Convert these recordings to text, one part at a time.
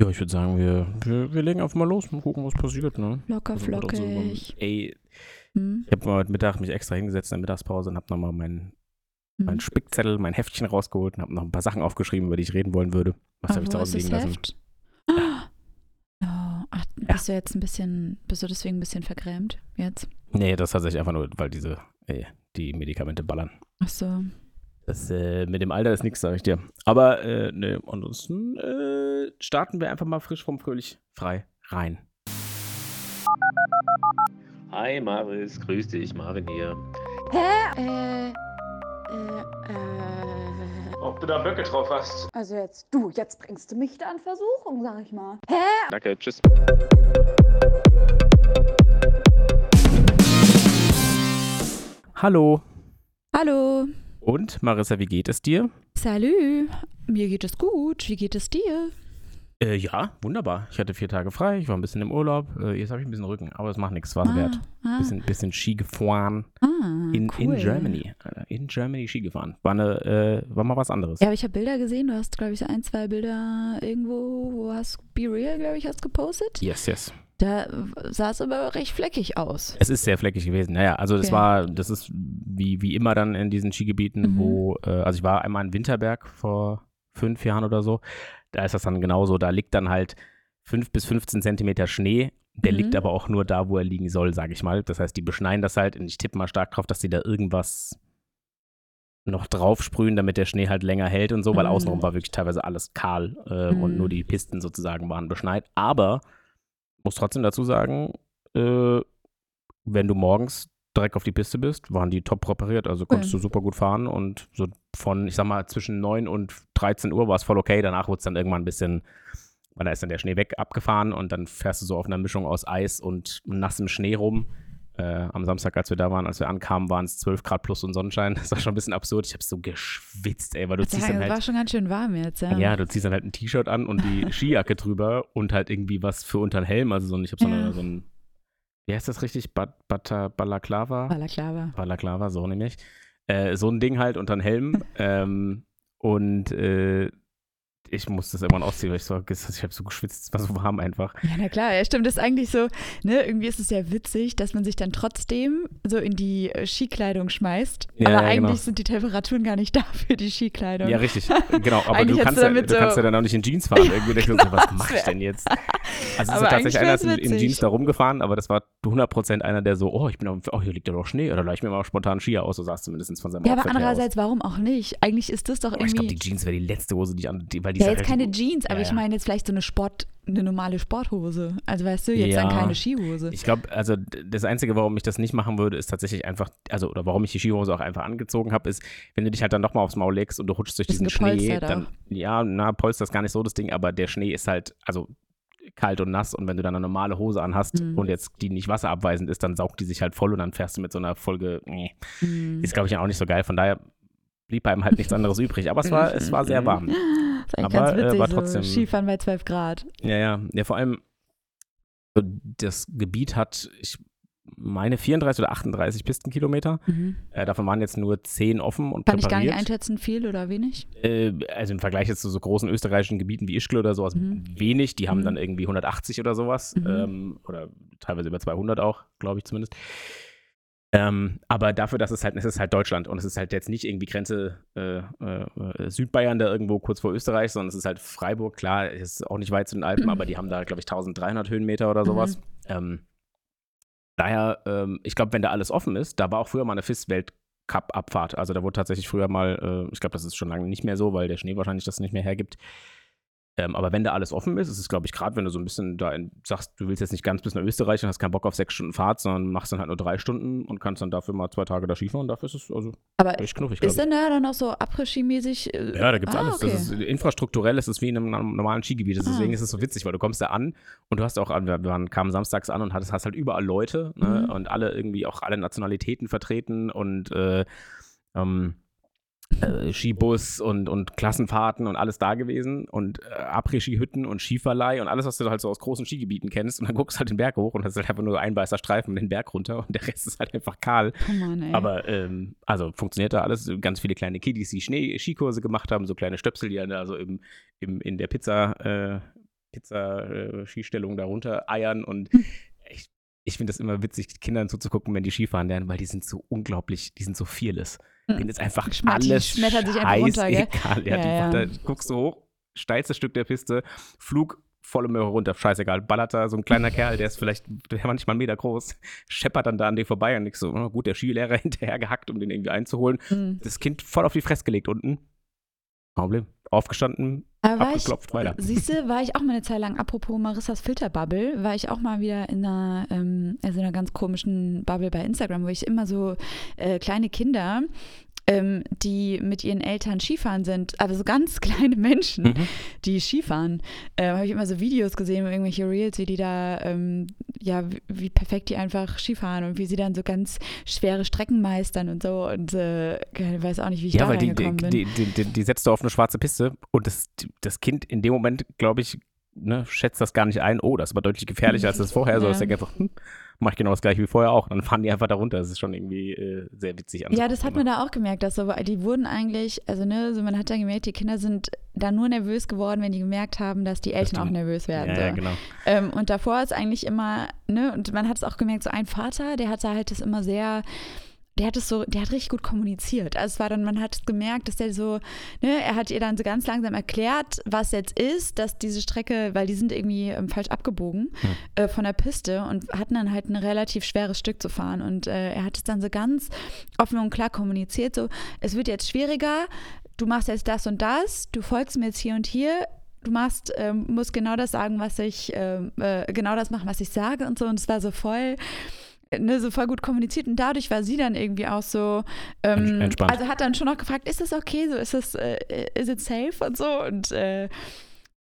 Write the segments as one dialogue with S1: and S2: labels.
S1: Ja, ich würde sagen, wir, wir, wir legen einfach mal los und gucken, was passiert, ne?
S2: Locker
S1: Also, so
S2: flockig.
S1: beim- ey,
S2: Hm?
S1: ich habe mal heute Mittag mich extra hingesetzt in der Mittagspause und habe nochmal meinen
S2: Hm?
S1: mein Spickzettel, mein Heftchen rausgeholt und habe noch ein paar Sachen aufgeschrieben, über die ich reden wollen würde. Was habe ich zu Hause liegen lassen?
S2: Heft? Oh, ach, bist du jetzt ein bisschen, bist du deswegen ein bisschen vergrämt jetzt?
S1: Nee, das tatsächlich einfach nur, weil diese, ey, die Medikamente ballern.
S2: Ach so.
S1: Das äh, mit dem Alter ist nichts, sage ich dir. Aber äh, ne, ansonsten äh, starten wir einfach mal frisch vom Fröhlich frei rein.
S3: Hi Maris, grüß dich, Marvin hier.
S4: Hä? Äh, äh, äh.
S3: Ob du da Böcke drauf hast?
S4: Also jetzt, du, jetzt bringst du mich da in Versuchung, sag ich mal. Hä?
S3: Danke, tschüss.
S1: Hallo.
S2: Hallo.
S1: Und Marissa, wie geht es dir?
S2: Salü. Mir geht es gut. Wie geht es dir?
S1: Äh, ja, wunderbar. Ich hatte vier Tage frei, ich war ein bisschen im Urlaub. Äh, jetzt habe ich ein bisschen Rücken, aber es macht nichts, war es wert.
S2: Ah,
S1: Bisschen, bisschen Ski gefahren.
S2: ah,
S1: In,
S2: cool.
S1: in Germany. In Germany Ski gefahren. War, eine, äh, war mal was anderes.
S2: Ja, aber ich habe Bilder gesehen. Du hast, glaube ich, ein, zwei Bilder irgendwo, wo hast Be Real, glaube ich, hast gepostet.
S1: Yes, yes.
S2: Da sah es aber recht fleckig aus.
S1: Es ist sehr fleckig gewesen. Naja, also das
S2: Okay.
S1: war, das ist wie, wie immer dann in diesen Skigebieten,
S2: Mhm.
S1: wo, äh, also ich war einmal in Winterberg vor fünf Jahren oder so. Da ist das dann genauso. Da liegt dann halt fünf bis 15 Zentimeter Schnee. Der
S2: Mhm.
S1: liegt aber auch nur da, wo er liegen soll, sage ich mal. Das heißt, die beschneien das halt und ich tippe mal stark drauf, dass sie da irgendwas noch drauf sprühen, damit der Schnee halt länger hält und so, weil
S2: Mhm.
S1: außenrum war wirklich teilweise alles kahl äh, und
S2: Mhm.
S1: nur die Pisten sozusagen waren beschneit. Aber muss trotzdem dazu sagen, äh, wenn du morgens direkt auf die Piste bist, waren die top präpariert, also konntest du super gut fahren und so von, ich sag mal, zwischen 9 und 13 Uhr war es voll okay, danach wurde es dann irgendwann ein bisschen, weil da ist dann der Schnee weg abgefahren und dann fährst du so auf einer Mischung aus Eis und nassem Schnee rum. Äh, am Samstag, als wir da waren, als wir ankamen, waren es 12 Grad plus und Sonnenschein. Das war schon ein bisschen absurd. Ich habe so geschwitzt, ey, weil du ziehst dann halt
S2: war schon ganz schön warm jetzt, ja.
S1: ja, du ziehst dann halt ein T-Shirt an und die Skijacke drüber und halt irgendwie was für unter den Helm. Also so ein, ich habe so,
S2: Ja.
S1: so ein, wie heißt das richtig? Ba Bata Balaklava?
S2: Balaklava.
S1: Balaklava, so nämlich. Äh, so ein Ding halt unter den Helm. ähm, und äh, ich musste das irgendwann ausziehen, weil ich so, ich habe so geschwitzt, es war so warm einfach.
S2: Ja, na klar, ja, stimmt. Das ist eigentlich so, ne, irgendwie ist es ja witzig, dass man sich dann trotzdem so in die äh, Skikleidung schmeißt.
S1: Ja,
S2: aber
S1: ja,
S2: eigentlich
S1: genau.
S2: sind die Temperaturen gar nicht da für die Skikleidung.
S1: Ja, richtig, genau. Aber du kannst, ja,
S2: damit
S1: du
S2: so-
S1: kannst ja dann auch nicht in Jeans fahren. Irgendwie denkst so, was
S2: das
S1: mach ich denn jetzt? Also es ist
S2: Aber
S1: tatsächlich einer ist in, in. Jeans da rumgefahren, aber das war 100% einer, der so, oh, ich bin auf, oh, hier liegt ja doch Schnee, oder leih ich mir mal spontan Skier aus, so sah es zumindest von seinem
S2: Ja, aber
S1: Outfit aus.
S2: andererseits, warum auch nicht? Eigentlich ist das doch
S1: Oh, ich glaube,
S2: irgendwie.
S1: die Jeans wäre die letzte Hose, die ich an, die, weil die
S2: ja, jetzt
S1: halt
S2: keine Jeans, aber
S1: Ja,
S2: ich
S1: ja.
S2: meine jetzt vielleicht so eine Sport, eine normale Sporthose. Also weißt du, jetzt dann
S1: Ja.
S2: keine Skihose.
S1: Ich glaube, also das Einzige, warum ich das nicht machen würde, ist tatsächlich einfach, also oder warum ich die Skihose auch einfach angezogen habe, ist, wenn du dich halt dann nochmal aufs Maul legst und du rutschst durch diesen Schnee, dann, ja, na, Polster ist gar nicht so das Ding, aber der Schnee ist halt, also kalt und nass und wenn du dann eine normale Hose anhast
S2: Mhm.
S1: und jetzt die nicht wasserabweisend ist, dann saugt die sich halt voll und dann fährst du mit so einer Folge, nee,
S2: Hm.
S1: ist glaube ich auch nicht so geil, von daher blieb einem halt nichts anderes übrig, aber es war, es war sehr warm.
S2: Das ist
S1: Aber, äh,
S2: witzig,
S1: war
S2: so
S1: trotzdem-
S2: Skifahren bei 12 Grad.
S1: Ja, ja. Ja, vor allem, so das Gebiet hat, ich meine, 34 oder 38 Pistenkilometer.
S2: Mhm.
S1: Äh, davon waren jetzt nur 10 offen und
S2: Kann ich gar nicht
S1: präpariert.
S2: einschätzen, viel oder wenig.
S1: Äh, also im Vergleich jetzt zu so großen österreichischen Gebieten wie Ischgl oder sowas
S2: Mhm.
S1: wenig. Die haben
S2: Mhm.
S1: dann irgendwie 180 oder sowas.
S2: Mhm.
S1: Ähm, oder teilweise über 200 auch, glaube ich zumindest. Ähm, aber dafür, dass es halt, es ist halt Deutschland und es ist halt jetzt nicht irgendwie Grenze äh, äh, Südbayern da irgendwo kurz vor Österreich, sondern es ist halt Freiburg, klar, es ist auch nicht weit zu den Alpen, aber die haben da, glaube ich, 1300 Höhenmeter oder sowas. Ähm, daher, ähm, ich glaube, wenn da alles offen ist, da war auch früher mal eine FIS-Weltcup-Abfahrt. Also da wurde tatsächlich früher mal, äh, ich glaube, das ist schon lange nicht mehr so, weil der Schnee wahrscheinlich das nicht mehr hergibt. Ähm, aber wenn da alles offen ist, ist es, glaube ich, gerade wenn du so ein bisschen da in, sagst, du willst jetzt nicht ganz bis nach Österreich und hast keinen Bock auf sechs Stunden Fahrt, sondern machst dann halt nur drei Stunden und kannst dann dafür mal zwei Tage da Skifahren. Dafür ist es also
S2: Aber
S1: echt knuffig,
S2: ist denn da dann auch so Après-Ski-mäßig? äh,
S1: Ja, da gibt's
S2: ah,
S1: alles.
S2: Okay.
S1: Das ist, infrastrukturell ist es wie in einem normalen Skigebiet.
S2: Ah.
S1: Deswegen ist es so witzig, weil du kommst da an und du hast auch, wir waren, kamen samstags an und hattest, hast halt überall Leute ne?
S2: Mhm.
S1: und alle irgendwie auch alle Nationalitäten vertreten und äh, ähm, äh, Skibus und, und Klassenfahrten und alles da gewesen und äh, Après-Ski-Hütten und Skiverleih und alles, was du halt so aus großen Skigebieten kennst und dann guckst du halt den Berg hoch und hast halt einfach nur ein weißer Streifen den Berg runter und der Rest ist halt einfach kahl.
S2: oh Mann.
S1: Aber ähm, also funktioniert da alles. Ganz viele kleine Kiddies, die Schnee Skikurse gemacht haben, so kleine Stöpsel, die dann da so im, im, in der Pizza, äh, Pizza-Skistellung da runter eiern und ich, ich finde das immer witzig, Kindern zuzugucken, wenn die Skifahren lernen, weil die sind so unglaublich, die sind so fearless.
S2: Mhm.
S1: Denen ist einfach
S2: Schmatt- die
S1: alles
S2: schmettern sich einfach runter, gell?
S1: scheißegal. Ja,
S2: Ja,
S1: die,
S2: ja.
S1: Da guckst du hoch, steilstes Stück der Piste, Flug volle Möhre runter, scheißegal, ballert da so ein kleiner Kerl, der ist vielleicht der manchmal einen Meter groß, scheppert dann da an dir vorbei und ich so, oh, gut, der Skilehrer hinterher gehackt, um den irgendwie einzuholen.
S2: Mhm.
S1: Das Kind voll auf die Fresse gelegt unten. Problem. Aufgestanden,
S2: Aber war ich,
S1: abgeklopft, weiter.
S2: siehst du, war ich auch mal eine Zeit lang, apropos Marissas Filterbubble, war ich auch mal wieder in einer, ähm, also in einer ganz komischen Bubble bei Instagram, wo ich immer so äh, kleine Kinder, ähm, die mit ihren Eltern Skifahren sind, aber so ganz kleine Menschen,
S1: Mhm.
S2: die Skifahren, äh, habe ich immer so Videos gesehen, irgendwelche Reels, wie die da, ähm, ja, wie, wie perfekt die einfach Skifahren und wie sie dann so ganz schwere Strecken meistern und so und äh, ich weiß auch nicht, wie ich
S1: Ja,
S2: da
S1: weil die, die,
S2: bin.
S1: die, die, die, setzt du auf eine schwarze Piste und das, das Kind in dem Moment, glaube ich, ne, schätzt das gar nicht ein. Oh, das war deutlich gefährlicher als das vorher. So,
S2: Ja.
S1: das denkt einfach, hm, mach ich genau das gleiche wie vorher auch. Dann fahren die einfach da runter. Das ist schon irgendwie äh, sehr witzig
S2: Ja, das hat man da auch gemerkt, dass so, die wurden eigentlich, also ne, so man hat dann gemerkt, die Kinder sind da nur nervös geworden, wenn die gemerkt haben, dass die Eltern auch nervös werden.
S1: Ja, ja,
S2: so.
S1: genau.
S2: ähm, und davor ist eigentlich immer, ne, und man hat es auch gemerkt, so ein Vater, der hat da halt das immer sehr, der hat es so, der hat richtig gut kommuniziert. Also es war dann, man hat es gemerkt, dass der so, ne, er hat ihr dann so ganz langsam erklärt, was jetzt ist, dass diese Strecke, weil die sind irgendwie ähm, falsch abgebogen
S1: Hm.
S2: äh, von der Piste und hatten dann halt ein relativ schweres Stück zu fahren. Und äh, er hat es dann so ganz offen und klar kommuniziert, so, es wird jetzt schwieriger, du machst jetzt das und das, du folgst mir jetzt hier und hier, du machst, ähm, musst genau das sagen, was ich, ähm, äh, genau das machen, was ich sage und so. Und es war so voll, ne, so voll gut kommuniziert. Und dadurch war sie dann irgendwie auch so, ähm,
S1: Ent- entspannt.
S2: also hat dann schon noch gefragt, ist das okay, so ist es, äh, is it safe und so. Und äh,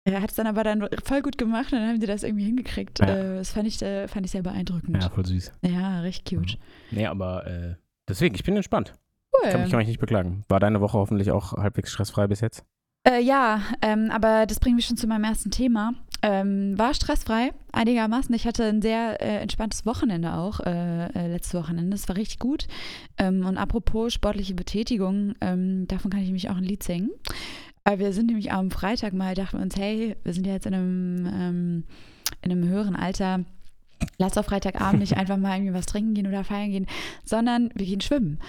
S2: er hat es dann aber dann voll gut gemacht und dann haben sie das irgendwie hingekriegt.
S1: Ja.
S2: Äh, das fand ich, äh, fand ich sehr beeindruckend.
S1: Ja, voll süß.
S2: Ja, richtig cute.
S1: Nee, aber äh, deswegen, ich bin entspannt.
S2: Cool.
S1: Kann mich, kann mich nicht beklagen. War deine Woche hoffentlich auch halbwegs stressfrei bis jetzt?
S2: Äh, ja, ähm, aber das bringt mich schon zu meinem ersten Thema. Ähm, war stressfrei, einigermaßen. Ich hatte ein sehr äh, entspanntes Wochenende auch, äh, äh, letztes Wochenende. Das war richtig gut. Ähm, und apropos sportliche Betätigung, ähm, davon kann ich mich auch ein Lied singen. Weil wir sind nämlich am Freitag mal, dachten wir uns, hey, wir sind ja jetzt in einem, ähm, in einem höheren Alter. Lass auf Freitagabend nicht einfach mal irgendwie was trinken gehen oder feiern gehen, sondern wir gehen schwimmen.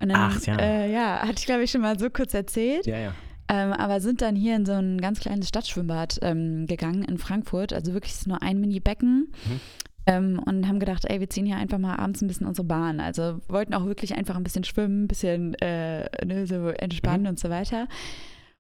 S2: Und dann,
S1: Ach, ja.
S2: Äh, ja, hatte ich glaube ich schon mal so kurz erzählt.
S1: Ja, ja.
S2: Ähm, aber sind dann hier in so ein ganz kleines Stadtschwimmbad ähm, gegangen in Frankfurt. Also wirklich nur ein Mini-Becken.
S1: Mhm.
S2: Ähm, und haben gedacht, ey, wir ziehen hier einfach mal abends ein bisschen unsere Bahn. Also wollten auch wirklich einfach ein bisschen schwimmen, ein bisschen äh, ne, so entspannen
S1: Mhm.
S2: und so weiter.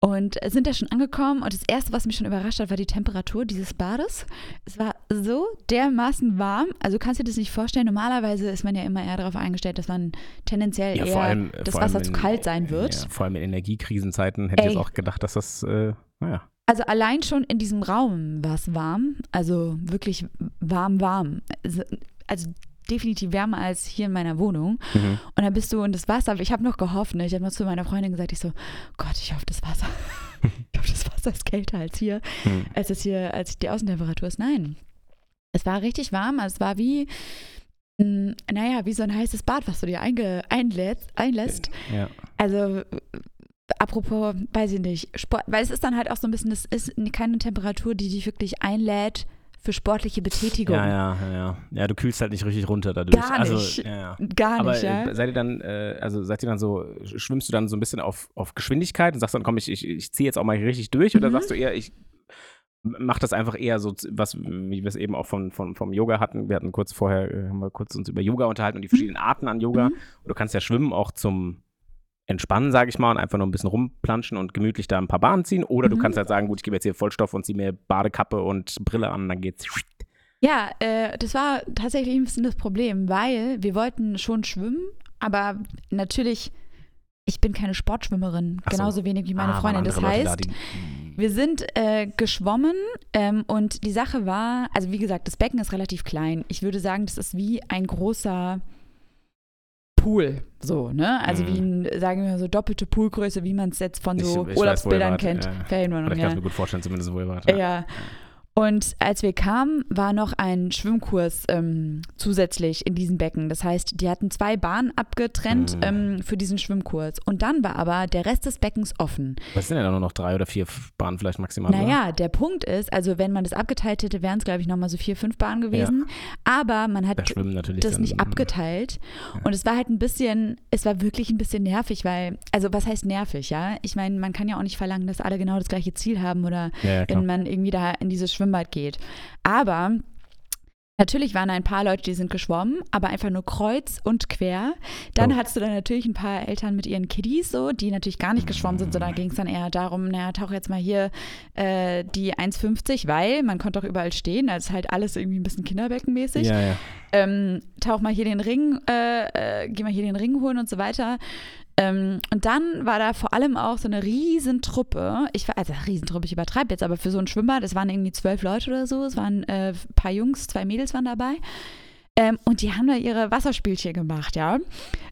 S2: Und sind da schon angekommen und das Erste, was mich schon überrascht hat, war die Temperatur dieses Bades. Es war so dermaßen warm. Also du kannst dir das nicht vorstellen. Normalerweise ist man ja immer eher darauf eingestellt, dass man tendenziell
S1: Ja,
S2: eher
S1: allem,
S2: das Wasser zu
S1: in-
S2: kalt sein wird.
S1: Ja, vor allem in Energiekrisenzeiten hätte ich
S2: Ey.
S1: jetzt auch gedacht, dass das, äh, naja.
S2: Also allein schon in diesem Raum war es warm, also wirklich warm, warm. Also, also definitiv wärmer als hier in meiner Wohnung.
S1: Mhm.
S2: Und dann bist du in das Wasser. Ich habe noch gehofft, ne? ich habe noch zu meiner Freundin gesagt, ich so, Gott, ich hoffe, das Wasser, ich hoffe, das Wasser ist kälter als hier,
S1: Mhm.
S2: als es hier, als die Außentemperatur ist. Nein, es war richtig warm. Also es war wie, mh, naja, wie so ein heißes Bad, was du dir einge, einlädst, einlässt.
S1: Ja.
S2: Also, äh, apropos, weiß ich nicht, Sport, weil es ist dann halt auch so ein bisschen, es ist keine Temperatur, die dich wirklich einlädt für sportliche Betätigung.
S1: Ja, ja, ja, ja. Ja, du kühlst halt nicht richtig runter dadurch.
S2: Gar
S1: also,
S2: nicht.
S1: Ja, ja.
S2: Gar
S1: Aber
S2: nicht, ja.
S1: äh, seid ihr dann, äh, also seid ihr dann so, schwimmst du dann so ein bisschen auf, auf Geschwindigkeit und sagst dann, komm, ich, ich, ich ziehe jetzt auch mal richtig durch? Oder
S2: Mhm.
S1: sagst du eher, ich mach das einfach eher so, was, wie wir es eben auch von, von, vom Yoga hatten. Wir hatten kurz vorher, äh, haben wir kurz uns über Yoga unterhalten und die verschiedenen Arten an Yoga.
S2: Mhm.
S1: Und du kannst ja schwimmen auch zum Entspannen, sage ich mal, und einfach nur ein bisschen rumplanschen und gemütlich da ein paar Bahnen ziehen. Oder du
S2: Mhm.
S1: kannst halt sagen, gut, ich gebe jetzt hier Vollstoff und ziehe mir Badekappe und Brille an, dann geht's.
S2: Ja, äh, das war tatsächlich ein bisschen das Problem, weil wir wollten schon schwimmen, aber natürlich, ich bin keine Sportschwimmerin,
S1: so.
S2: genauso wenig wie meine
S1: Ah,
S2: Freundin. Das heißt,
S1: da, die-
S2: Wir sind äh, geschwommen ähm, und die Sache war, also wie gesagt, das Becken ist relativ klein. Ich würde sagen, das ist wie ein großer Pool, so, ne? Also
S1: Mhm.
S2: wie ein, sagen wir mal so doppelte Poolgröße, wie man es jetzt von
S1: Ich-
S2: so
S1: ich weiß, ihr
S2: Urlaubsbildern
S1: wart,
S2: kennt.
S1: ja. Oder
S2: Ferienwohnung,
S1: ich kann
S2: ja.
S1: es mir gut vorstellen, zumindest wo ihr wart.
S2: ja. Und als wir kamen, war noch ein Schwimmkurs ähm, zusätzlich in diesem Becken. Das heißt, die hatten zwei Bahnen abgetrennt
S1: Mhm.
S2: ähm, für diesen Schwimmkurs. Und dann war aber der Rest des Beckens offen.
S1: Was sind denn da nur noch drei oder vier Bahnen vielleicht maximal? oder?
S2: Naja, der Punkt ist, also wenn man das abgeteilt hätte, wären es, glaube ich, nochmal so vier, fünf Bahnen gewesen. Aber man hat das
S1: dann,
S2: nicht abgeteilt. Und es war halt ein bisschen, es war wirklich ein bisschen nervig, weil, also was heißt nervig, ja? Ich meine, man kann ja auch nicht verlangen, dass alle genau das gleiche Ziel haben oder
S1: Ja, ja,
S2: wenn man irgendwie da in dieses Schwimmbad geht. Aber natürlich waren da ein paar Leute, die sind geschwommen, aber einfach nur kreuz und quer. Dann
S1: Oh.
S2: hattest du dann natürlich ein paar Eltern mit ihren Kiddies so, die natürlich gar nicht geschwommen sind, sondern ging es dann eher darum, naja, tauch jetzt mal hier äh, die 1,50, weil man konnte auch überall stehen, also halt alles irgendwie ein bisschen kinderbeckenmäßig
S1: Ja, ja.
S2: ähm, tauch mal hier den Ring, äh, äh, geh mal hier den Ring holen und so weiter. Ähm, und dann war da vor allem auch so eine Riesentruppe. Ich war, also Riesentruppe, ich übertreibe jetzt, aber für so ein Schwimmbad, es waren irgendwie zwölf Leute oder so, es waren äh, ein paar Jungs, zwei Mädels waren dabei. Ähm, und die haben da ihre Wasserspielchen gemacht, ja.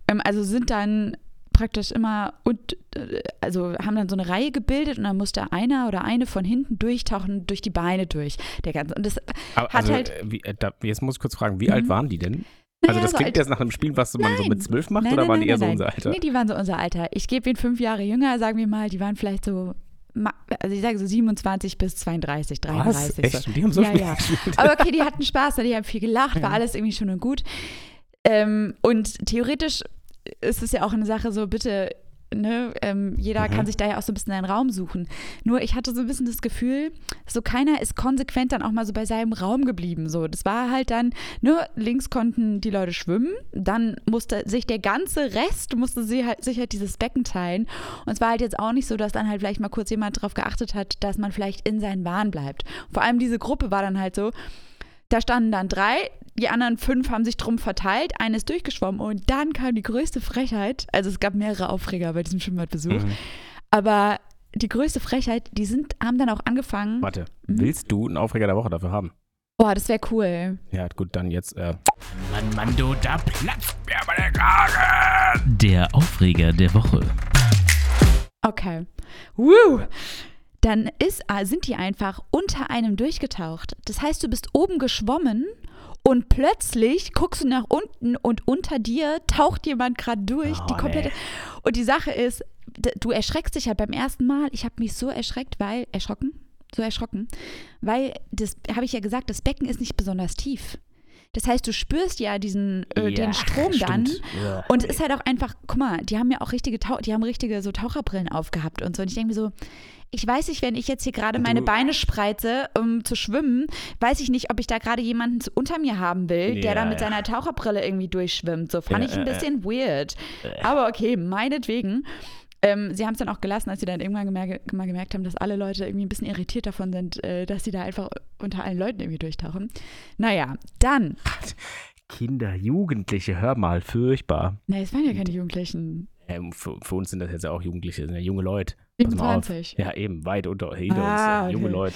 S2: Ähm, also sind dann praktisch immer und äh, also haben dann so eine Reihe gebildet und dann musste einer oder eine von hinten durchtauchen durch die Beine durch. Der ganze und das
S1: Aber,
S2: Hat
S1: also,
S2: halt-
S1: äh, wie, äh, da, jetzt muss ich kurz fragen, wie
S2: Mhm.
S1: alt waren die denn? Also das
S2: so
S1: klingt
S2: alt-
S1: jetzt nach einem Spiel, was man so
S2: Nein.
S1: mit zwölf macht,
S2: Nein,
S1: oder
S2: nein,
S1: waren die eher so unser. Alter?
S2: Nee, die waren so unser Alter. Ich gebe ihnen fünf Jahre jünger, sagen wir mal, die waren vielleicht so, also ich sage so 27 bis 32, 33.
S1: Was?
S2: So.
S1: Echt? Und die haben so
S2: Ja, ja.
S1: gespielt?
S2: Aber okay, die hatten Spaß, die haben viel gelacht, war
S1: Ja.
S2: alles irgendwie schön und gut. Ähm, und theoretisch ist es ja auch eine Sache so, bitte, ne, ähm, jeder
S1: Mhm.
S2: kann sich da ja auch so ein bisschen einen Raum suchen. Nur ich hatte so ein bisschen das Gefühl, so keiner ist konsequent dann auch mal so bei seinem Raum geblieben. So, das war halt dann, nur links konnten die Leute schwimmen, dann musste sich der ganze Rest, musste sie halt, sich halt dieses Becken teilen. Und es war halt jetzt auch nicht so, dass dann halt vielleicht mal kurz jemand darauf geachtet hat, dass man vielleicht in seinen Bahn bleibt. Vor allem diese Gruppe war dann halt so, da standen dann drei, die anderen fünf haben sich drum verteilt, eine ist durchgeschwommen und dann kam die größte Frechheit. Also es gab mehrere Aufreger bei diesem Schwimmbadbesuch,
S1: Mhm.
S2: aber die größte Frechheit, die sind, haben dann auch angefangen.
S1: Warte,
S2: Mhm.
S1: willst du einen Aufreger der Woche dafür haben?
S2: Boah, das wäre cool.
S1: Ja, gut, dann jetzt. Äh,
S5: Mann, Mann, du, da platzt mir aber der Kragen. Der Aufreger der Woche.
S2: Okay. Woo! Dann ist, ah, sind die einfach unter einem durchgetaucht. Das heißt, du bist oben geschwommen und plötzlich guckst du nach unten und unter dir taucht jemand gerade durch.
S1: Oh,
S2: die
S1: nee.
S2: komplette. Und die Sache ist, du erschreckst dich halt beim ersten Mal. Ich habe mich so erschreckt, weil erschrocken, so erschrocken, weil das habe ich ja gesagt, das Becken ist nicht besonders tief. Das heißt, du spürst ja diesen äh, den Strom dann.
S1: stimmt. Ja.
S2: Und es ist halt auch einfach, guck mal, die haben ja auch richtige, die haben richtige so Taucherbrillen aufgehabt und so. Und ich denke mir so, ich weiß nicht, wenn ich jetzt hier gerade meine Beine spreize, um zu schwimmen, weiß ich nicht, ob ich da gerade jemanden unter mir haben will, der
S1: Ja,
S2: da mit
S1: ja.
S2: seiner Taucherbrille irgendwie durchschwimmt. So fand
S1: Ja,
S2: ich ein
S1: äh, äh.
S2: bisschen weird. Aber okay, meinetwegen. Ähm, sie haben es dann auch gelassen, als sie dann irgendwann gemerkt, mal gemerkt haben, dass alle Leute irgendwie ein bisschen irritiert davon sind, äh, dass sie da einfach unter allen Leuten irgendwie durchtauchen. Naja, dann.
S1: Kinder, Jugendliche, hör mal, furchtbar.
S2: Na, es waren ja keine Jugendlichen.
S1: Ähm, für, für uns sind das jetzt ja auch Jugendliche, sind ja junge Leute. Pass mal auf.
S2: 27.
S1: Ja, eben, weit unter, hinter
S2: Ah,
S1: uns. Junge
S2: okay.
S1: Leute.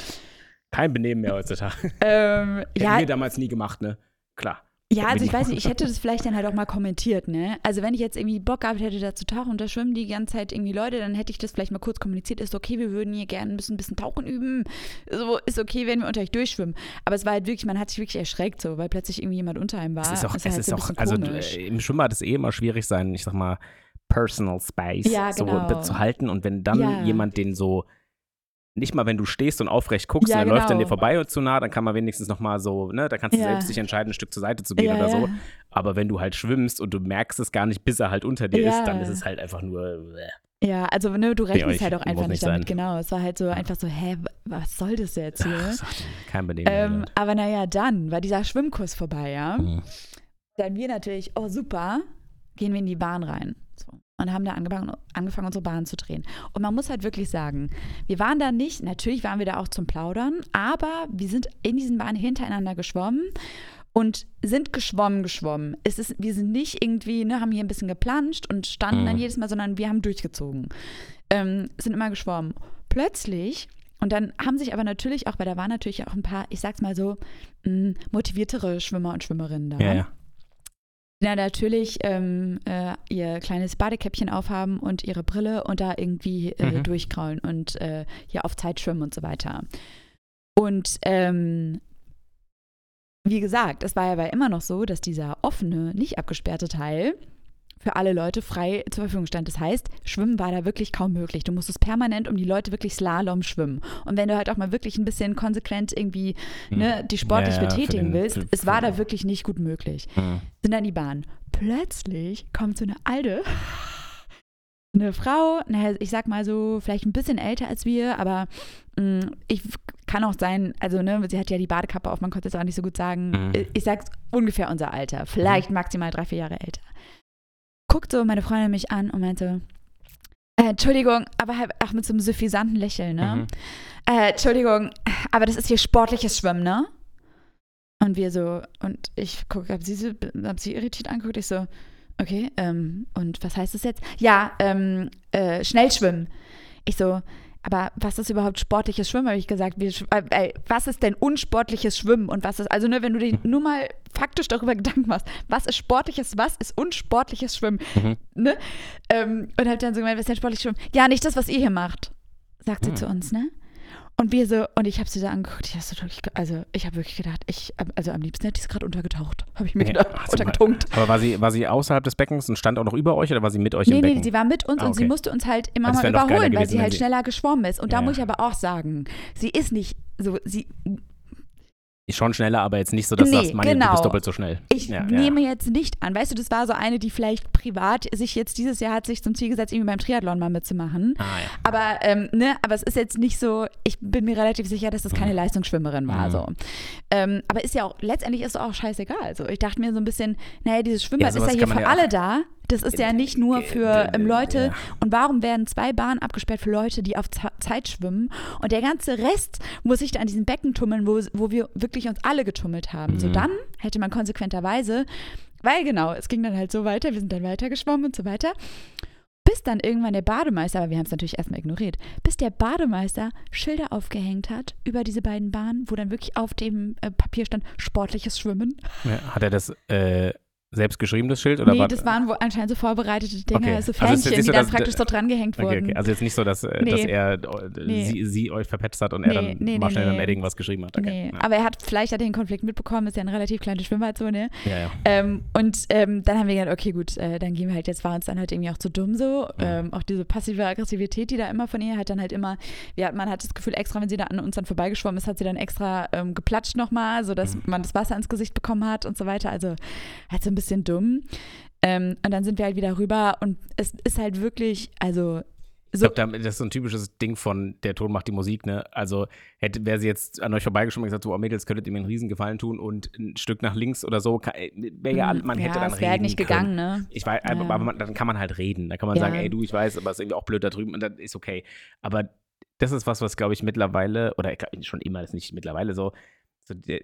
S1: Kein Benehmen mehr heutzutage.
S2: Ähm,
S1: Hätten
S2: ja,
S1: wir damals nie gemacht, ne? Klar.
S2: ja, also ich weiß nicht, ich hätte das vielleicht dann halt auch mal kommentiert, ne? Also wenn ich jetzt irgendwie Bock gehabt hätte, da zu tauchen und da schwimmen die ganze Zeit irgendwie Leute, dann hätte ich das vielleicht mal kurz kommuniziert. Ist okay, wir würden hier gerne ein bisschen, ein bisschen tauchen üben. So, ist okay, wenn wir unter euch durchschwimmen. Aber es war halt wirklich, man hat sich wirklich erschreckt, so, weil plötzlich irgendwie jemand unter einem war.
S1: Es ist auch,
S2: Das
S1: es
S2: halt
S1: ist auch also
S2: komisch.
S1: äh, im Schwimmbad ist eh immer schwierig sein, ich sag mal, Personal Space
S2: Ja,
S1: so
S2: genau.
S1: zu halten. Und wenn dann
S2: Ja.
S1: jemand den so, nicht mal wenn du stehst und aufrecht guckst
S2: Ja,
S1: und er läuft an
S2: genau.
S1: dir vorbei und zu nah, dann kann man wenigstens noch mal so, ne, da kannst du
S2: Ja.
S1: selbst dich entscheiden, ein Stück zur Seite zu gehen
S2: Ja,
S1: oder so. Aber wenn du halt schwimmst und du merkst es gar nicht, bis er halt unter dir ist, dann ist es halt einfach nur. äh.
S2: Ja, also ne, du rechnest
S1: euch,
S2: halt auch einfach
S1: nicht
S2: damit,
S1: sein.
S2: genau. Es war halt so einfach so, hä, was soll das jetzt hier?
S1: Ach, kein Benehmen.
S2: Ähm, aber naja, dann war dieser Schwimmkurs vorbei, ja.
S1: Mhm.
S2: Dann wir natürlich, oh super, gehen wir in die Bahn rein. Und haben da angefangen, angefangen, unsere Bahn zu drehen. Und man muss halt wirklich sagen, wir waren da nicht, natürlich waren wir da auch zum Plaudern, aber wir sind in diesen Bahnen hintereinander geschwommen und sind geschwommen, geschwommen. Es ist, wir sind nicht irgendwie, ne, haben hier ein bisschen geplanscht und standen dann
S1: Mhm.
S2: jedes Mal, sondern wir haben durchgezogen. Ähm, sind immer geschwommen. Plötzlich, und dann haben sich aber natürlich auch, weil da waren natürlich auch ein paar, ich sag's mal so, motiviertere Schwimmer und Schwimmerinnen da.
S1: Ja, ja.
S2: Dann natürlich ähm, äh, ihr kleines Badekäppchen aufhaben und ihre Brille und da irgendwie äh,
S1: Mhm.
S2: durchkraulen und äh, hier auf Zeit schwimmen und so weiter. Und ähm, wie gesagt, es war ja aber immer noch so, dass dieser offene, nicht abgesperrte Teil für alle Leute frei zur Verfügung stand. Das heißt, Schwimmen war da wirklich kaum möglich. Du musstest permanent um die Leute wirklich Slalom schwimmen. Und wenn du halt auch mal wirklich ein bisschen konsequent irgendwie ne, die sportlich
S1: Hm. Ja,
S2: betätigen willst,
S1: für-
S2: es war da wirklich nicht gut möglich.
S1: Mhm.
S2: Sind dann die Bahn. Plötzlich kommt so eine alte, eine Frau, naja, ich sag mal so, vielleicht ein bisschen älter als wir, aber mh, ich kann auch sein, also ne, sie hat ja die Badekappe auf, man konnte es auch nicht so gut sagen.
S1: Mhm.
S2: Ich- Ich sag's ungefähr unser Alter, vielleicht maximal drei, vier Jahre älter. Guckt so meine Freundin mich an und meinte, äh, Entschuldigung, aber halt auch mit so einem suffisanten Lächeln, ne?
S1: Mhm.
S2: Äh, Entschuldigung, aber das ist hier sportliches Schwimmen, ne? Und wir so, und ich gucke, hab sie, hab sie irritiert angeguckt, ich so, okay, ähm, und was heißt das jetzt? Ja, ähm, äh, Schnellschwimmen. Ich so, aber was ist überhaupt sportliches Schwimmen? Habe ich gesagt, sch- äh, was ist denn unsportliches Schwimmen und was ist, also ne, wenn du dir nur mal faktisch darüber Gedanken machst, was ist sportliches, was ist unsportliches Schwimmen,
S1: Mhm.
S2: ne? Ähm, und hat dann so gemeint, was ist denn sportliches Schwimmen? Ja, nicht das, was ihr hier macht, sagt sie
S1: Hm.
S2: zu uns, ne? Und wir so, und ich habe sie da angeguckt, ich so wirklich, also ich habe wirklich gedacht, ich, also am liebsten hätte ich es gerade untergetaucht, habe ich mir
S1: Ja,
S2: gedacht, untergetunkt.
S1: Aber war sie, war sie außerhalb des Beckens und stand auch noch über euch oder war sie mit euch
S2: Nee,
S1: im
S2: nee,
S1: Becken?
S2: sie war mit uns
S1: Ah,
S2: und sie
S1: okay.
S2: musste uns halt immer
S1: Das
S2: mal
S1: noch geiler
S2: überholen, weil
S1: gewesen,
S2: sie
S1: wenn
S2: halt
S1: sie-
S2: schneller geschwommen ist. Und da
S1: Ja.
S2: muss ich aber auch sagen, sie ist nicht so, sie,
S1: Schon schneller, aber jetzt nicht so, dass
S2: Nee,
S1: du sagst, Mann, du
S2: genau.
S1: bist doppelt so schnell.
S2: ich
S1: Ja, ja.
S2: nehme jetzt nicht an, weißt du, das war so eine, die vielleicht privat sich jetzt dieses Jahr hat sich zum Ziel gesetzt, irgendwie beim Triathlon mal mitzumachen.
S1: Ah, ja.
S2: Aber, ähm, ne, aber es ist jetzt nicht so, ich bin mir relativ sicher, dass das keine Leistungsschwimmerin war.
S1: Mhm.
S2: So. Ähm, aber ist ja auch, letztendlich ist es auch scheißegal. Also ich dachte mir so ein bisschen, naja, dieses Schwimmbad ist ja hier für
S1: ja
S2: alle da. Das ist ja nicht nur für ähm, Leute.
S1: Ja.
S2: Und warum werden zwei Bahnen abgesperrt für Leute, die auf Ze- Zeit schwimmen? Und der ganze Rest muss sich da an diesen Becken tummeln, wo, wo wir wirklich uns alle getummelt haben. So
S1: Mhm.
S2: dann hätte man konsequenterweise, weil genau, es ging dann halt so weiter, wir sind dann weiter geschwommen und so weiter. Bis dann irgendwann der Bademeister, aber wir haben es natürlich erstmal ignoriert, bis der Bademeister Schilder aufgehängt hat über diese beiden Bahnen, wo dann wirklich auf dem äh, Papier stand, sportliches Schwimmen.
S1: Hat er das äh, selbst geschrieben, das Schild? Oder
S2: nee,
S1: war,
S2: das waren wohl anscheinend so vorbereitete Dinger,
S1: Okay.
S2: so
S1: Also ist
S2: Fähnchen,
S1: jetzt nicht
S2: die
S1: so,
S2: dann
S1: dass-
S2: praktisch so dran gehängt
S1: Okay,
S2: wurden.
S1: okay. Also jetzt nicht so, dass, äh,
S2: Nee.
S1: dass er äh,
S2: Nee.
S1: sie, sie euch verpetzt hat und er dann
S2: nee,
S1: mal schnell im Edding was geschrieben hat. Okay.
S2: Nee,
S1: Ja.
S2: aber er hat, vielleicht hat er den Konflikt mitbekommen, ist ja eine relativ kleine Schwimmbadzone.
S1: ja, ja.
S2: Ähm, und ähm, dann haben wir gedacht, okay, gut, äh, dann gehen wir halt, jetzt war uns dann halt irgendwie auch zu dumm so. Ähm, auch diese passive Aggressivität, die da immer von ihr hat dann halt immer, hat- man hat das Gefühl, extra, wenn sie da an uns dann vorbeigeschwommen ist, hat sie dann extra ähm, geplatscht nochmal, sodass
S1: Mhm.
S2: man das Wasser ins Gesicht bekommen hat und so weiter. Also halt so ein bisschen dumm. Ähm, und dann sind wir halt wieder rüber und es ist halt wirklich, also
S1: Ich
S2: so,
S1: glaube, das ist so ein typisches Ding von der Ton macht die Musik, ne? Also hätte, wäre sie jetzt an euch vorbeigeschwommen und gesagt, so, oh Mädels, könntet ihr mir einen Riesengefallen tun und ein Stück nach links oder so, äh, wäre ja, man hätte
S2: Hm, ja,
S1: dann
S2: es
S1: reden
S2: halt nicht
S1: können.
S2: gegangen, ne?
S1: Ich weiß, aber,
S2: Ja.
S1: aber man, dann kann man halt reden. Da kann man
S2: Ja.
S1: sagen, ey, du, ich weiß, aber es ist irgendwie auch blöd da drüben und dann ist okay. Aber das ist was, was, glaube ich, mittlerweile, oder ich schon immer, das ist nicht mittlerweile so, so,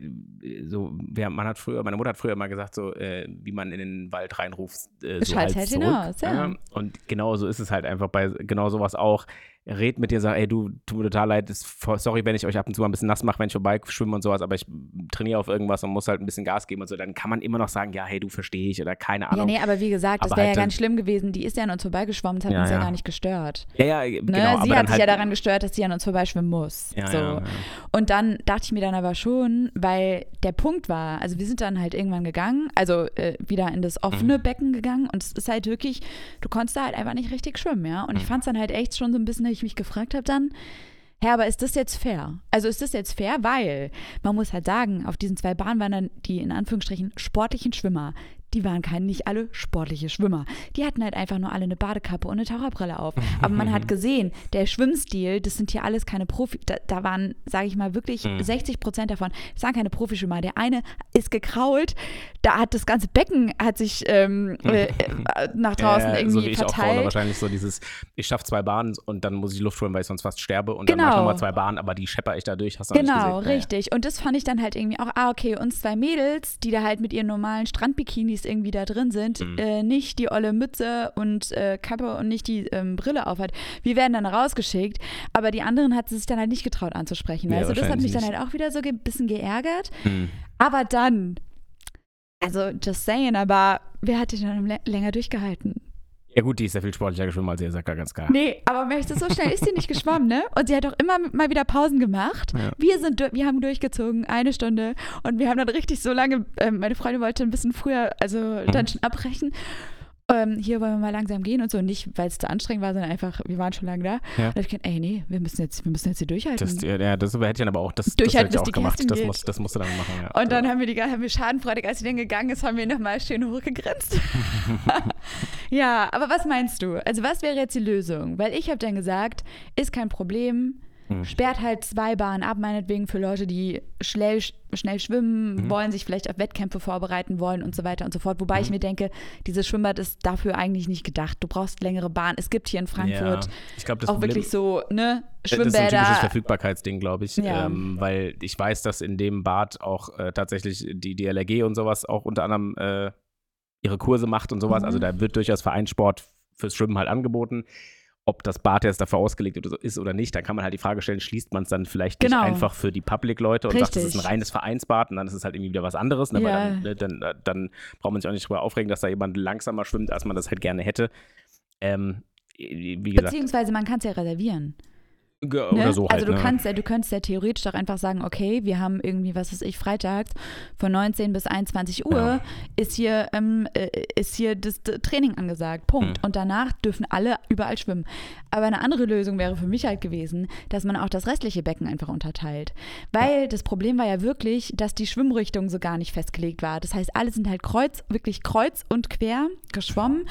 S1: so wer, man hat früher, meine Mutter hat früher immer gesagt, so, äh, wie man in den Wald reinruft, äh, so halt
S2: halt
S1: zurück.
S2: hinaus, ja.
S1: Und genau so ist es halt einfach bei genau sowas auch. Red mit dir, sag, ey, du, tut mir total leid, ist sorry, wenn ich euch ab und zu mal ein bisschen nass mache, wenn ich vorbeischwimme und sowas, aber ich trainiere auf irgendwas und muss halt ein bisschen Gas geben und so, dann kann man immer noch sagen, ja, hey, du verstehe ich oder keine Ahnung.
S2: Ja, nee, aber wie gesagt, das
S1: Aber
S2: wäre
S1: halt
S2: ja ganz schlimm gewesen. Die ist ja an uns vorbeigeschwommen, das hat
S1: Ja,
S2: uns ja
S1: ja.
S2: gar nicht gestört.
S1: Ja, ja,
S2: Ne?
S1: genau.
S2: sie
S1: aber
S2: hat sich
S1: halt,
S2: ja daran gestört, dass sie an uns vorbeischwimmen muss.
S1: Ja,
S2: so.
S1: ja, ja.
S2: Und dann dachte ich mir dann aber schon, weil der Punkt war, also wir sind dann halt irgendwann gegangen, also äh, wieder in das offene
S1: Mhm.
S2: Becken gegangen und es ist halt wirklich, du konntest da halt einfach nicht richtig schwimmen, ja. Und ich
S1: Mhm.
S2: fand es dann halt echt schon so ein bisschen, dass ich mich gefragt habe dann, Hä, aber ist das jetzt fair? Also ist das jetzt fair? Weil man muss halt sagen, auf diesen zwei Bahnen waren die in Anführungsstrichen sportlichen Schwimmer. Die waren keine, nicht alle sportliche Schwimmer. Die hatten halt einfach nur alle eine Badekappe und eine Taucherbrille auf. Aber man hat gesehen, der Schwimmstil, das sind hier alles keine Profi. Da, da waren, sage ich mal, wirklich
S1: Mhm.
S2: 60 Prozent davon, das waren keine Profischwimmer. Der eine ist gekrault, da hat das ganze Becken hat sich ähm, äh, äh, nach draußen
S1: ja,
S2: irgendwie
S1: so wie ich auch vorne wahrscheinlich so dieses, ich schaffe zwei Bahnen und dann muss ich Luft holen, weil ich sonst fast sterbe und dann
S2: Genau.
S1: mache ich nochmal zwei Bahnen, aber die schepper ich da durch, hast du
S2: Genau,
S1: gesehen. Ja, ja.
S2: richtig. Und das fand ich dann halt irgendwie auch, ah, okay, uns zwei Mädels, die da halt mit ihren normalen Strandbikinis irgendwie da drin sind,
S1: Mhm.
S2: äh, nicht die olle Mütze und äh, Kappe und nicht die ähm, Brille aufhat. Wir werden dann rausgeschickt, aber die anderen hat sie sich dann halt nicht getraut anzusprechen.
S1: Ja,
S2: du, das hat mich dann halt auch wieder so ein bisschen geärgert.
S1: Mhm.
S2: Aber dann, also just saying, aber wer hat denn dann lä- länger durchgehalten?
S1: Ja, gut, die ist ja viel sportlicher geschwommen als ihr, sagt ja ganz klar.
S2: Nee, aber möchte so schnell ist sie nicht geschwommen, ne? Und sie hat auch immer mal wieder Pausen gemacht.
S1: Ja.
S2: Wir sind, wir haben durchgezogen, eine Stunde. Und wir haben dann richtig so lange, ähm, meine Freundin wollte ein bisschen früher, also dann
S1: Mhm.
S2: schon abbrechen. Ähm, hier wollen wir mal langsam gehen und so. Nicht, weil es zu anstrengend war, sondern einfach, wir waren schon lange da.
S1: Ja.
S2: Und da ich gedacht, ey, nee, wir müssen jetzt, wir müssen jetzt hier durchhalten.
S1: Das, ja, ja, das hätte ich dann aber auch, das, das
S2: Durchhalten,
S1: hätte ich auch gemacht. Das, muss, das musst du dann machen, ja.
S2: Und dann haben wir, die, haben wir schadenfreudig, als sie dann gegangen ist, haben wir nochmal schön hochgegrinst. ja, aber was meinst du? Also was wäre jetzt die Lösung? Weil ich habe dann gesagt, ist kein Problem,
S1: Mhm.
S2: sperrt halt zwei Bahnen ab, meinetwegen für Leute, die schnell, schnell schwimmen
S1: Mhm.
S2: wollen, sich vielleicht auf Wettkämpfe vorbereiten wollen und so weiter und so fort. Wobei
S1: Mhm.
S2: ich mir denke, dieses Schwimmbad ist dafür eigentlich nicht gedacht. Du brauchst längere Bahn. Es gibt hier in Frankfurt
S1: ja, ich glaube, das
S2: auch
S1: Problem,
S2: wirklich so, ne,
S1: Das ist ein typisches
S2: Schwimmbäder.
S1: Verfügbarkeitsding, glaube ich.
S2: Ja.
S1: Ähm, weil ich weiß, dass in dem Bad auch äh, tatsächlich die DLRG und sowas auch unter anderem äh, ihre Kurse macht und sowas.
S2: Mhm.
S1: Also da wird durchaus Vereinssport fürs Schwimmen halt angeboten. Ob das Bad jetzt dafür ausgelegt ist oder nicht, dann kann man halt die Frage stellen, schließt man es dann vielleicht
S2: Genau.
S1: nicht einfach für die Public-Leute und sagt, das ist ein
S2: Richtig.
S1: reines Vereinsbad und dann ist es halt irgendwie wieder was anderes. Ne?
S2: Ja.
S1: dann, ne, dann, äh, dann braucht man sich auch nicht drüber aufregen, dass da jemand langsamer schwimmt, als man das halt gerne hätte. Ähm, gesagt,
S2: Beziehungsweise man kann es ja reservieren. Ne?
S1: oder so halt.
S2: also du
S1: ne?
S2: kannst ja, du könntest ja theoretisch doch einfach sagen, okay, wir haben irgendwie, was weiß ich, freitags von 19 bis 21 Uhr
S1: Ja.
S2: ist hier, ähm, äh, ist hier das Training angesagt. Punkt.
S1: Hm.
S2: Und danach dürfen alle überall schwimmen. Aber eine andere Lösung wäre für mich halt gewesen, dass man auch das restliche Becken einfach unterteilt. Weil das Problem war ja wirklich, dass die Schwimmrichtung so gar nicht festgelegt war. Das heißt, alle sind halt kreuz, wirklich kreuz und quer geschwommen.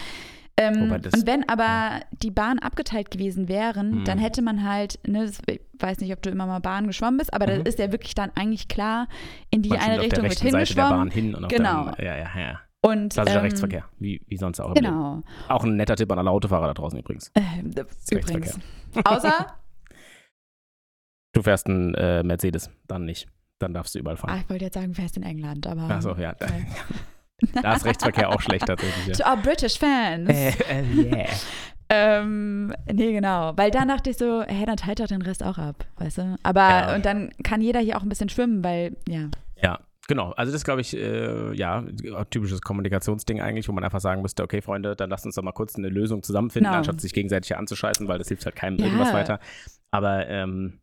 S2: Ähm,
S1: das-
S2: und wenn aber die Bahnen abgeteilt gewesen wären,
S1: Hm.
S2: dann hätte man halt, ne, das, ich weiß nicht, ob du immer mal Bahn geschwommen bist, aber
S1: Mhm.
S2: da ist ja wirklich dann eigentlich klar, in die
S1: Man
S2: eine
S1: auf
S2: Richtung
S1: der
S2: wird
S1: rechten Seite der Bahn
S2: hingeschwommen.
S1: hin und
S2: Genau.
S1: der, ja, ja, ja.
S2: Und,
S1: Klassischer
S2: ähm,
S1: Rechtsverkehr, wie, wie sonst auch.
S2: Genau.
S1: Auch ein netter Tipp an alle Autofahrer da draußen übrigens.
S2: Äh, übrigens. Außer,
S1: Du fährst einen äh, Mercedes, dann nicht. Dann darfst du überall
S2: ah,
S1: fahren.
S2: ich wollte jetzt sagen, fährst in England, aber.
S1: Achso, ja.
S2: Ja.
S1: da ist Rechtsverkehr auch schlecht tatsächlich.
S2: To our British Fans.
S1: Äh, äh, yeah.
S2: Ähm, nee, genau. Weil dann dachte ich so, hä, dann teilt doch den Rest auch ab, weißt du? Aber,
S1: Ja.
S2: und dann kann jeder hier auch ein bisschen schwimmen, weil, ja.
S1: Ja, genau. Also das glaube ich, äh, ja, typisches Kommunikationsding eigentlich, wo man einfach sagen müsste, okay, Freunde, dann lasst uns doch mal kurz eine Lösung zusammenfinden,
S2: Genau.
S1: anstatt sich gegenseitig hier anzuscheißen, weil das hilft halt keinem
S2: Ja.
S1: irgendwas weiter. Aber ähm,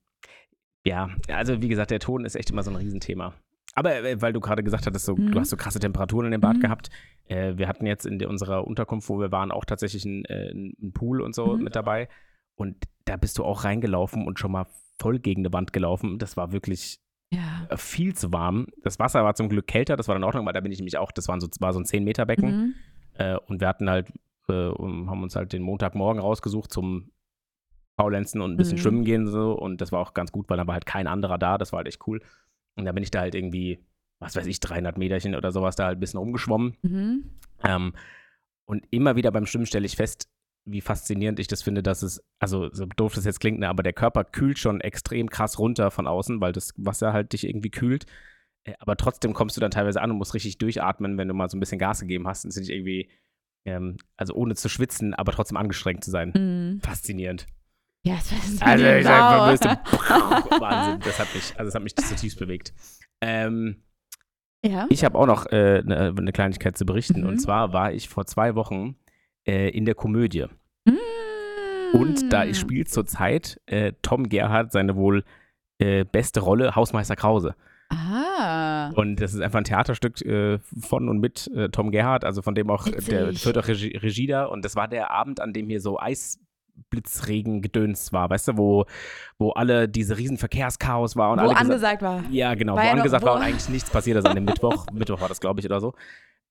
S1: ja, also wie gesagt, der Ton ist echt immer so ein Riesenthema. Aber äh, weil du gerade gesagt hattest, so,
S2: Mhm.
S1: du hast so krasse Temperaturen in dem Bad
S2: Mhm.
S1: gehabt. Äh, wir hatten jetzt in der, unserer Unterkunft, wo wir waren, auch tatsächlich einen, äh, einen Pool und so
S2: Mhm.
S1: mit dabei. Und da bist du auch reingelaufen und schon mal voll gegen eine Wand gelaufen. Das war wirklich
S2: Ja.
S1: äh, viel zu warm. Das Wasser war zum Glück kälter, das war in Ordnung, weil da bin ich nämlich auch, das waren so, war so ein 10-Meter-Becken.
S2: Mhm.
S1: Äh, und wir hatten halt, äh, haben uns halt den Montagmorgen rausgesucht zum Faulenzen und ein bisschen
S2: Mhm.
S1: schwimmen gehen so. Und das war auch ganz gut, weil da war halt kein anderer da. Das war halt echt cool. Und da bin ich da halt irgendwie, was weiß ich, 300 Meterchen oder sowas da halt ein bisschen rumgeschwommen.
S2: Mhm.
S1: Ähm, und immer wieder beim Schwimmen stelle ich fest, wie faszinierend ich das finde, dass es, also so doof das jetzt klingt, ne, aber der Körper kühlt schon extrem krass runter von außen, weil das Wasser halt dich irgendwie kühlt. Äh, Aber trotzdem kommst du dann teilweise an und musst richtig durchatmen, wenn du mal so ein bisschen Gas gegeben hast. Und es nicht irgendwie, ähm, also ohne zu schwitzen, aber trotzdem angestrengt zu sein.
S2: Mhm.
S1: Faszinierend.
S2: Ja, das ist
S1: Also ich sag,
S2: wow.
S1: verwüstet. Wahnsinn. Das hat mich, also das hat mich zutiefst bewegt. Ähm,
S2: Ja.
S1: ich habe auch noch eine äh, ne- Kleinigkeit zu berichten.
S2: Mhm.
S1: Und zwar war ich vor zwei Wochen äh, in der Komödie.
S2: Mm.
S1: Und da spielt zurzeit äh, Tom Gerhardt seine wohl äh, beste Rolle, Hausmeister Krause.
S2: Ah.
S1: Und das ist einfach ein Theaterstück äh, von und mit äh, Tom Gerhardt, also von dem auch äh, der
S2: Witzig.
S1: führt auch Regie, Regie da. Und das war der Abend, an dem hier so Eisblitzregen gedöns war, weißt du, wo, wo alle diese riesen Verkehrschaos war und
S2: Wo
S1: alle gesagt,
S2: angesagt war.
S1: ja, genau,
S2: War
S1: wo
S2: ja noch-
S1: angesagt
S2: wo-
S1: war und eigentlich nichts passiert ist an dem Mittwoch. Mittwoch war das, glaube ich, oder so.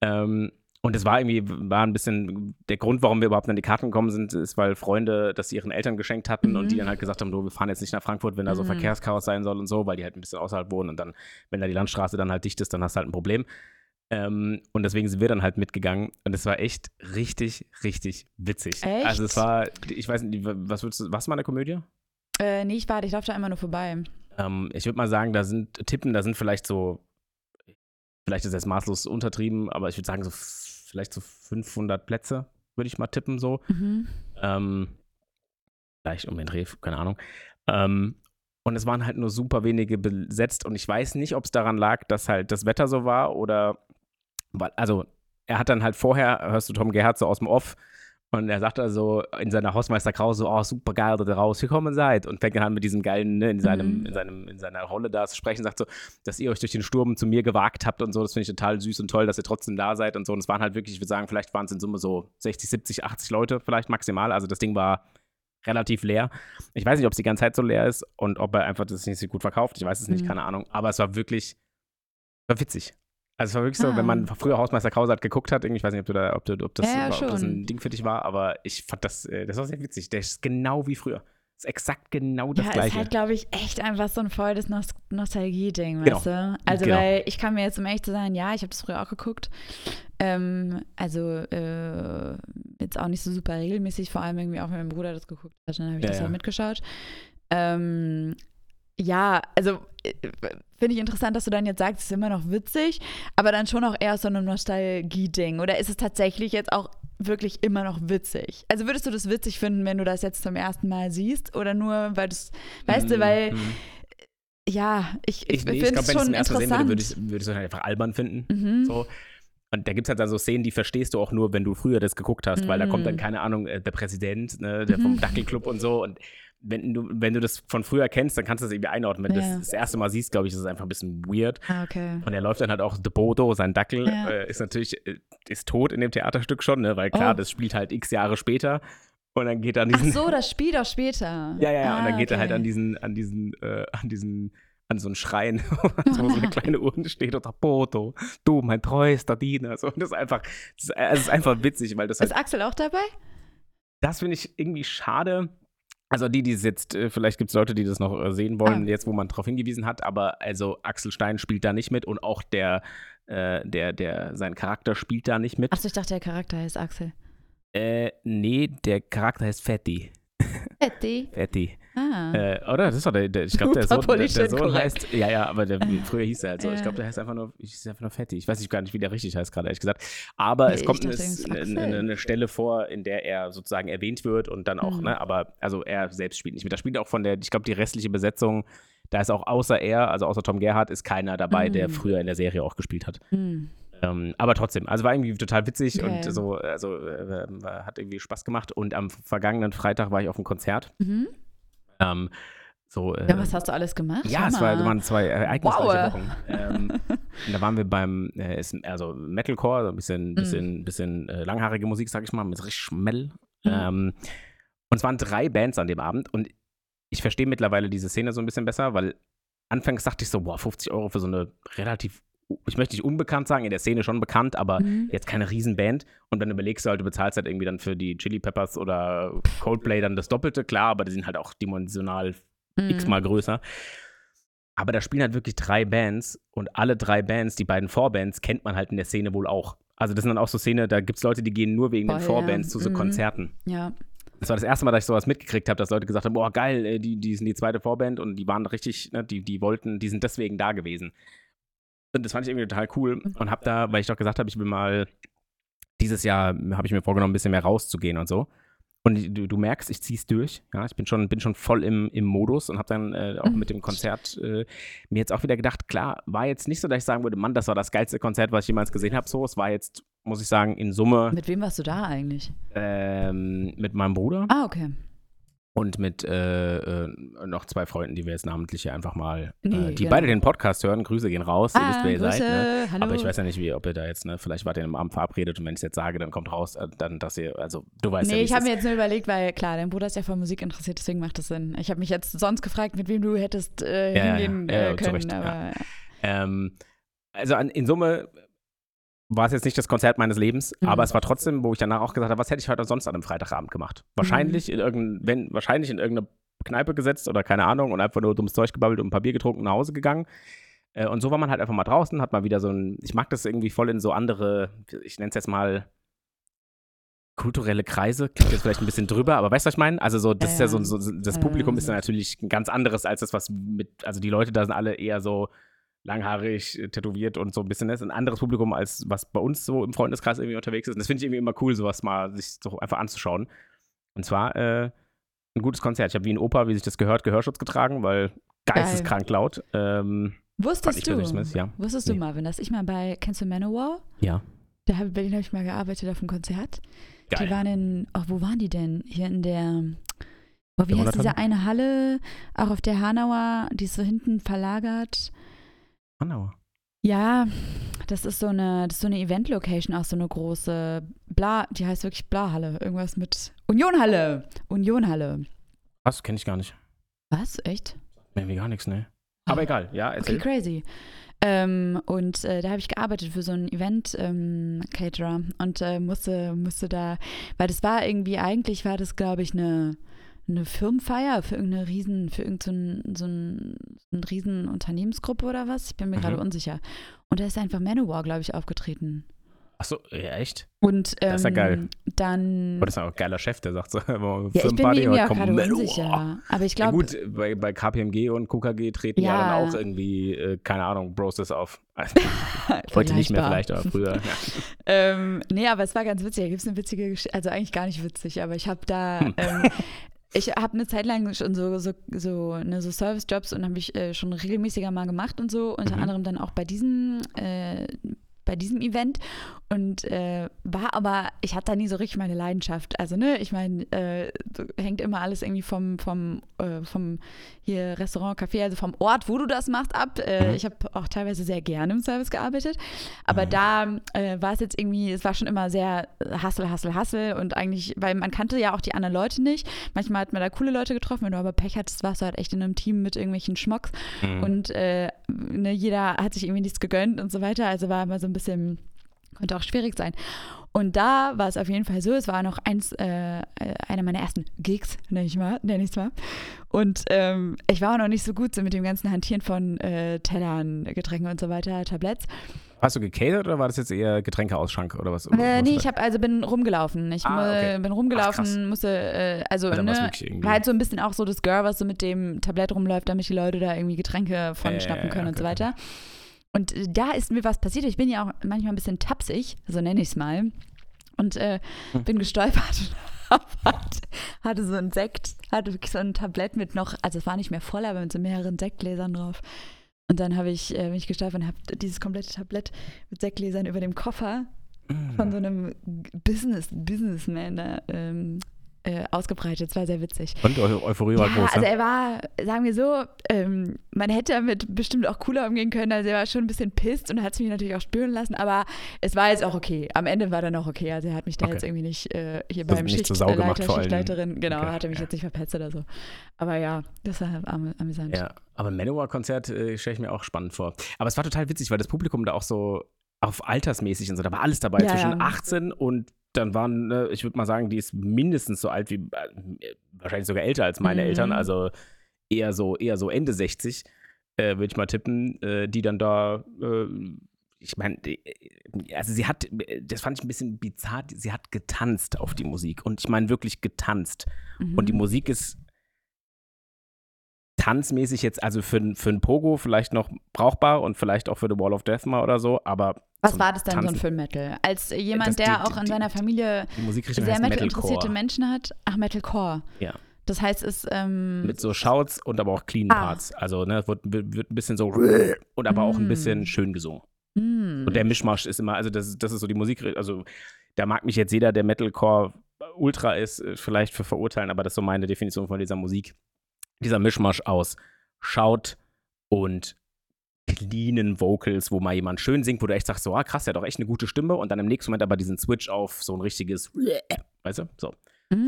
S1: Ähm, und es war irgendwie, war ein bisschen, der Grund, warum wir überhaupt an die Karten gekommen sind, ist, weil Freunde das ihren Eltern geschenkt hatten
S2: Mhm.
S1: und die dann halt gesagt haben, du, wir fahren jetzt nicht nach Frankfurt, wenn da so
S2: Mhm.
S1: Verkehrschaos sein soll und so, weil die halt ein bisschen außerhalb wohnen und dann, wenn da die Landstraße dann halt dicht ist, dann hast du halt ein Problem. Ähm, und deswegen sind wir dann halt mitgegangen und es war echt richtig, richtig witzig.
S2: Echt?
S1: Also es war, ich weiß nicht, was würdest du, was war eine Komödie?
S2: Äh, nee, ich warte, ich laufe da einmal nur vorbei.
S1: Ähm, ich würde mal sagen, da sind Tippen, da sind vielleicht so, vielleicht ist das maßlos untertrieben, aber ich würde sagen, so vielleicht so 500 Plätze, würde ich mal tippen, so.
S2: Mhm.
S1: Ähm, vielleicht um den Dreh, keine Ahnung. Ähm, und es waren halt nur super wenige besetzt und ich weiß nicht, ob es daran lag, dass halt das Wetter so war oder, also er hat dann halt vorher, hörst du Tom Gerhardt so aus dem Off Und er sagt also in seiner Hausmeisterkrause so, oh, super geil, dass ihr rausgekommen seid. Und fängt dann an mit diesem geilen, ne, in, seinem,
S2: Mhm.
S1: in, seinem, in seiner Rolle da zu sprechen, sagt so, dass ihr euch durch den Sturm zu mir gewagt habt und so. Das finde ich total süß und toll, dass ihr trotzdem da seid und so. Und es waren halt wirklich, ich würde sagen, vielleicht waren es in Summe so 60, 70, 80 Leute vielleicht maximal. Also das Ding war relativ leer. Ich weiß nicht, ob es die ganze Zeit so leer ist und ob er einfach das nicht so gut verkauft. Ich weiß es nicht,
S2: Mhm.
S1: keine Ahnung. Aber es war wirklich, war witzig. Also es war wirklich so,
S2: Ah.
S1: wenn man früher Hausmeister Krause hat geguckt hat, ich weiß nicht, ob du da, ob, du, ob, das,
S2: Ja, ja,
S1: ob das ein Ding für dich war, aber ich fand das, äh, das war sehr witzig. Der ist genau wie früher. ist exakt genau das
S2: ja,
S1: gleiche.
S2: ist halt, glaube ich, echt einfach so ein voll das Nost Nostalgie-Ding,
S1: Genau.
S2: weißt du? Also,
S1: Genau.
S2: weil ich kann mir jetzt, um ehrlich zu sein, ja, ich habe das früher auch geguckt. Ähm, also, äh, jetzt auch nicht so super regelmäßig, vor allem irgendwie auch, wenn mein Bruder das geguckt hat, dann habe ich
S1: Ja,
S2: das
S1: ja.
S2: halt mitgeschaut. Ähm, ja, also äh, finde ich interessant, dass du dann jetzt sagst, es ist immer noch witzig, aber dann schon auch eher so ein Nostalgie-Ding. Oder ist es tatsächlich jetzt auch wirklich immer noch witzig? Also würdest du das witzig finden, wenn du das jetzt zum ersten Mal siehst? Oder nur, weil du weißt du,
S1: Mhm,
S2: weil,
S1: mhm.
S2: ja, ich, ich,
S1: Ich, nee, ich
S2: finde
S1: glaube,
S2: es
S1: wenn ich es
S2: schon
S1: zum ersten Mal sehen würde, würde ich es halt einfach albern finden.
S2: mhm.
S1: So. Und da gibt es halt dann so Szenen, die verstehst du auch nur, wenn du früher das geguckt hast, weil da kommt dann,
S2: Mhm.
S1: keine Ahnung, äh, der Präsident, ne, der vom
S2: Mhm.
S1: Dackelclub und so. Und wenn du, wenn du das von früher kennst, dann kannst du das irgendwie einordnen. Wenn du das das erste Mal siehst, glaube ich, ist es einfach ein bisschen weird.
S2: Ah, okay.
S1: Und er läuft dann halt auch, De Bodo, sein Dackel,
S2: Ja.
S1: äh, ist natürlich, äh, ist tot in dem Theaterstück schon, ne? weil klar,
S2: Oh.
S1: das spielt halt x Jahre später. Und dann geht er an
S2: Ach
S1: diesen.
S2: so, das spielt auch später.
S1: Ja, ja, ja. und dann
S2: Ah,
S1: geht er halt
S2: okay.
S1: an diesen, an diesen, äh, an diesen, an so einen Schrein, wo so eine kleine Urne steht und sagt, Bodo, du, mein treuester Diener. So, und das ist einfach, das ist, es ist einfach witzig, weil das halt,
S2: Ist Axel auch dabei?
S1: das finde ich irgendwie schade. Also die, die es jetzt, äh, vielleicht gibt es Leute, die das noch äh, sehen wollen,
S2: Ah.
S1: jetzt wo man darauf hingewiesen hat, aber also Axel Stein spielt da nicht mit und auch der, äh, der, der, sein Charakter spielt da nicht mit.
S2: Achso, ich dachte, der Charakter heißt Axel.
S1: Äh, nee, der Charakter heißt Fetti.
S2: Fetti.
S1: Fetti.
S2: Ah.
S1: Äh, oder? Das ist doch der, der ich glaube, der Sohn, der, der Sohn heißt, ja, ja, aber der, früher hieß er halt so. Ich glaube, der heißt einfach nur, ich hieß einfach nur Fetti. Ich weiß nicht gar nicht, wie der richtig heißt, gerade ehrlich gesagt. Aber
S2: Nee,
S1: es kommt eine, eine, eine, Stelle vor, in der er sozusagen erwähnt wird und dann auch,
S2: Mhm.
S1: ne, aber also er selbst spielt nicht mit. Da spielt auch von der, ich glaube, die restliche Besetzung, da ist auch außer er, also außer Tom Gerhardt, ist keiner dabei, der
S2: Mhm.
S1: früher in der Serie auch gespielt hat.
S2: Hm.
S1: Ähm, aber trotzdem, also war irgendwie total witzig
S2: Okay.
S1: und so, also äh, hat irgendwie Spaß gemacht. Und am vergangenen Freitag war ich auf einem Konzert.
S2: Mhm.
S1: Ähm, so, äh,
S2: Ja, was hast du alles gemacht?
S1: ja, es war, waren zwei ereignisreiche
S2: Wow.
S1: Wochen. Ähm, da waren wir beim, äh, ist, also Metalcore, so ein bisschen, bisschen, bisschen äh, langhaarige Musik, sag ich mal, mit richtig Schmell.
S2: Mhm.
S1: Ähm, und es waren drei Bands an dem Abend und ich verstehe mittlerweile diese Szene so ein bisschen besser, weil anfangs dachte ich so, boah, 50 Euro für so eine relativ, ich möchte nicht unbekannt sagen, in der Szene schon bekannt, aber
S2: Mhm.
S1: jetzt keine Riesenband. Und dann überlegst du halt, du bezahlst halt irgendwie dann für die Chili Peppers oder Coldplay dann das Doppelte, klar, aber die sind halt auch dimensional
S2: Mhm.
S1: x-mal größer. Aber da spielen halt wirklich drei Bands und alle drei Bands, die beiden Vorbands, kennt man halt in der Szene wohl auch. Also das sind dann auch so Szene, da gibt es Leute, die gehen nur wegen
S2: Voll,
S1: den
S2: ja.
S1: Vorbands zu so
S2: Mhm.
S1: Konzerten.
S2: Ja.
S1: Das war das erste Mal, dass ich sowas mitgekriegt habe, dass Leute gesagt haben, boah, geil, äh, die, die sind die zweite Vorband und die waren richtig, ne, die, die wollten, die sind deswegen da gewesen. Und das fand ich irgendwie total cool und habe da, weil ich doch gesagt habe, ich will mal, dieses Jahr habe ich mir vorgenommen, ein bisschen mehr rauszugehen und so. Und du, du merkst, ich ziehe es durch. Ja, ich bin schon, bin schon voll im, im Modus und habe dann äh, auch
S2: Mhm.
S1: mit dem Konzert äh, mir jetzt auch wieder gedacht, klar, war jetzt nicht so, dass ich sagen würde, Mann, das war das geilste Konzert, was ich jemals gesehen habe. So, es war jetzt, muss ich sagen, in Summe
S2: Mit wem warst du da eigentlich?
S1: ähm, mit meinem Bruder
S2: Ah, okay.
S1: Und mit äh, äh, noch zwei Freunden, die wir jetzt namentlich hier einfach mal,
S2: Nee,
S1: äh, die
S2: genau.
S1: beide den Podcast hören. Grüße gehen raus, ihr wisst, wer ihr seid. Ne?
S2: Hallo.
S1: Aber ich weiß ja nicht, wie, ob ihr da jetzt, ne, vielleicht wart ihr am Abend verabredet und wenn ich es jetzt sage, dann kommt raus, äh, dann, dass ihr, also du weißt ja,
S2: Nee,
S1: wie
S2: ich habe mir jetzt nur überlegt, weil klar, dein Bruder ist ja von Musik interessiert, deswegen macht das Sinn. Ich habe mich jetzt sonst gefragt, mit wem du hättest äh,
S1: Ja, ja,
S2: hingehen
S1: ja. Ja,
S2: äh,
S1: ja,
S2: können.
S1: Recht, ja.
S2: aber
S1: Ähm, also an, in Summe war es jetzt nicht das Konzert meines Lebens,
S2: Mhm.
S1: aber es war trotzdem, wo ich danach auch gesagt habe, was hätte ich heute sonst an einem Freitagabend gemacht? Wahrscheinlich
S2: Mhm.
S1: in irgendein, wenn, wahrscheinlich in irgendeine Kneipe gesetzt oder keine Ahnung und einfach nur dummes Zeug gebabbelt und ein paar Bier getrunken und nach Hause gegangen. Äh, Und so war man halt einfach mal draußen, hat mal wieder so ein, ich mag das irgendwie voll in so andere, ich nenne es jetzt mal kulturelle Kreise, klingt jetzt vielleicht ein bisschen drüber, aber weißt du, was ich meine? Also so, das
S2: Ja,
S1: ist ja so, so das Publikum
S2: ja.
S1: ist ja natürlich ein ganz anderes als das, was mit, also die Leute da sind alle eher so langhaarig, äh, tätowiert und so ein bisschen, das ist ein anderes Publikum, als was bei uns so im Freundeskreis irgendwie unterwegs ist. Und das finde ich irgendwie immer cool, sowas mal sich so einfach anzuschauen. Und zwar äh, ein gutes Konzert. Ich habe wie ein Opa, wie sich das gehört, Gehörschutz getragen, weil geisteskrank laut. Ähm,
S2: Wusstest du,
S1: zumindest, ja.
S2: wusstest du,
S1: Nee.
S2: Marvin, dass ich mal bei, kennst du Manowar?
S1: ja.
S2: Da in Berlin habe ich mal gearbeitet auf einem Konzert.
S1: Geil.
S2: Die waren in, oh, wo waren die denn? Hier in der, oh, wie heißt diese eine Halle, auch auf der Hanauer, die ist so hinten verlagert.
S1: Hanauer.
S2: Ja, das ist so eine, das ist so eine Event-Location, auch so eine große Bla, die heißt wirklich Bla-Halle. Irgendwas mit Unionhalle. Unionhalle.
S1: Was? Kenne ich gar nicht.
S2: Was? Echt?
S1: Irgendwie gar nichts, ne? Aber
S2: Ah.
S1: egal, ja,
S2: Okay,
S1: erzähl.
S2: crazy. Ähm, und äh, da habe ich gearbeitet für so einen Event-Caterer und äh, musste, musste da, weil das war irgendwie, eigentlich war das, glaube ich, eine, eine Firmenfeier für irgendeine riesen, für irgendeine so ein, so ein riesen Unternehmensgruppe oder was. Ich bin mir
S1: Mhm.
S2: gerade unsicher. Und da ist einfach Manowar, glaube ich, aufgetreten.
S1: Achso, ja, echt?
S2: Und ähm,
S1: Das ist ja geil.
S2: dann.
S1: Aber das ist auch ein geiler Chef, der sagt so,
S2: ja, ich bin mir
S1: kommt
S2: gerade unsicher. Aber ich
S1: Ja,
S2: glaube,
S1: gut, bei, bei KPMG und KKG treten ja,
S2: Ja.
S1: dann auch irgendwie, äh, keine Ahnung, Broses auf. Also, heute nicht mehr vielleicht, aber früher. Ja.
S2: Ähm, nee, aber es war ganz witzig. Da gibt es eine witzige Geschichte. Also eigentlich gar nicht witzig, aber ich habe da.
S1: Hm.
S2: Ähm, ich habe eine Zeit lang schon so, so, so, ne, so Service-Jobs und habe ich äh, schon regelmäßiger mal gemacht und so. Unter
S1: Mhm.
S2: anderem dann auch bei diesem. Äh, bei diesem Event und äh, war aber, ich hatte da nie so richtig meine Leidenschaft. Also, ne, ich meine, äh, hängt immer alles irgendwie vom, vom, äh, vom hier Restaurant, Café, also vom Ort, wo du das machst, ab. Äh,
S1: Mhm.
S2: Ich habe auch teilweise sehr gerne im Service gearbeitet, aber
S1: Mhm.
S2: da äh, war es jetzt irgendwie, es war schon immer sehr Hassel, Hassel, Hassel und eigentlich, weil man kannte ja auch die anderen Leute nicht. Manchmal hat man da coole Leute getroffen, wenn du aber Pech hattest, warst du halt echt in einem Team mit irgendwelchen Schmocks
S1: Mhm.
S2: und äh, ne, jeder hat sich irgendwie nichts gegönnt und so weiter. Also war immer so ein bisschen, konnte auch schwierig sein. Und da war es auf jeden Fall so, es war noch eins, äh, äh, einer meiner ersten Gigs, nenne ich mal, nenne ich es mal. Und ähm, ich war auch noch nicht so gut so mit dem ganzen Hantieren von äh, Tellern, Getränken und so weiter, Tabletts.
S1: Hast du gecatert oder war das jetzt eher Getränkeausschank oder was?
S2: Äh,
S1: was
S2: nee, ich habe also bin rumgelaufen. Ich
S1: Ah, okay.
S2: bin
S1: Ach,
S2: rumgelaufen,
S1: krass.
S2: musste äh, also,
S1: Also
S2: ne, war halt so ein bisschen auch so das Girl, was so mit dem Tablett rumläuft, damit die Leute da irgendwie Getränke von
S1: Äh,
S2: schnappen können und
S1: okay,
S2: so weiter. Und äh, da ist mir was passiert. Ich bin ja auch manchmal ein bisschen tapsig, so nenne ich es mal. Und äh,
S1: Hm.
S2: bin gestolpert und hatte so ein Sekt, hatte so ein Tablett mit noch, also es war nicht mehr voll, aber mit so mehreren Sektgläsern drauf. Und dann habe ich äh, mich gestolpert und habe dieses komplette Tablett mit Sektgläsern über dem Koffer
S1: Mhm.
S2: von so einem Business, Businessman da ähm, äh, ausgebreitet. Es war sehr witzig.
S1: Und Eu Euphorie war
S2: ja,
S1: groß,
S2: also
S1: ne?
S2: er war, sagen wir so, ähm, man hätte damit bestimmt auch cooler umgehen können. Also er war schon ein bisschen pisst und hat es mich natürlich auch spüren lassen, aber es war jetzt auch okay. Am Ende war dann auch okay. Also er hat mich da
S1: Okay.
S2: jetzt irgendwie nicht äh, hier
S1: Also
S2: beim Schichtleiter. Schichtleiterin, genau,
S1: Okay,
S2: hat er mich
S1: ja.
S2: jetzt nicht verpetzt oder so. Aber ja, das war am, amüsant.
S1: Ja, aber Manowar-Konzert äh, stelle ich mir auch spannend vor. Aber es war total witzig, weil das Publikum da auch so auf altersmäßig und so, da war alles dabei,
S2: Ja,
S1: zwischen
S2: ja.
S1: 18 und dann waren, äh, ich würde mal sagen, die ist mindestens so alt wie, äh, wahrscheinlich sogar älter als meine
S2: Mhm.
S1: Eltern, also eher so, eher so Ende 60, äh, würde ich mal tippen, äh, die dann da, äh, ich meine, also sie hat, das fand ich ein bisschen bizarr, sie hat getanzt auf die Musik und ich meine wirklich getanzt.
S2: Mhm.
S1: Und die Musik ist tanzmäßig jetzt, also für, für ein Pogo vielleicht noch brauchbar und vielleicht auch für The Wall of Death mal oder so, aber
S2: Was war das denn so
S1: Tanzen-
S2: für ein Metal? Als jemand, der
S1: die-
S2: auch in seiner Familie sehr
S1: heißt
S2: Metal-interessierte
S1: Metalcore.
S2: Menschen hat. Ach, Metalcore.
S1: Ja.
S2: Das heißt, es ähm,
S1: Mit so Shouts und aber auch clean
S2: Ah.
S1: Parts. Also, ne, wird, wird ein bisschen so und aber auch ein
S2: Mm.
S1: bisschen schön gesungen.
S2: hm.
S1: Und der Mischmasch ist immer, also das, das ist so die Musik, also da mag mich jetzt jeder, der Metalcore Ultra ist, äh, vielleicht für verurteilen, aber das ist so meine Definition von dieser Musik. Dieser Mischmasch aus Shout und cleanen Vocals, wo mal jemand schön singt, wo du echt sagst, so, ah, krass, der hat doch echt eine gute Stimme und dann im nächsten Moment aber diesen Switch auf so ein richtiges, weißt du, so.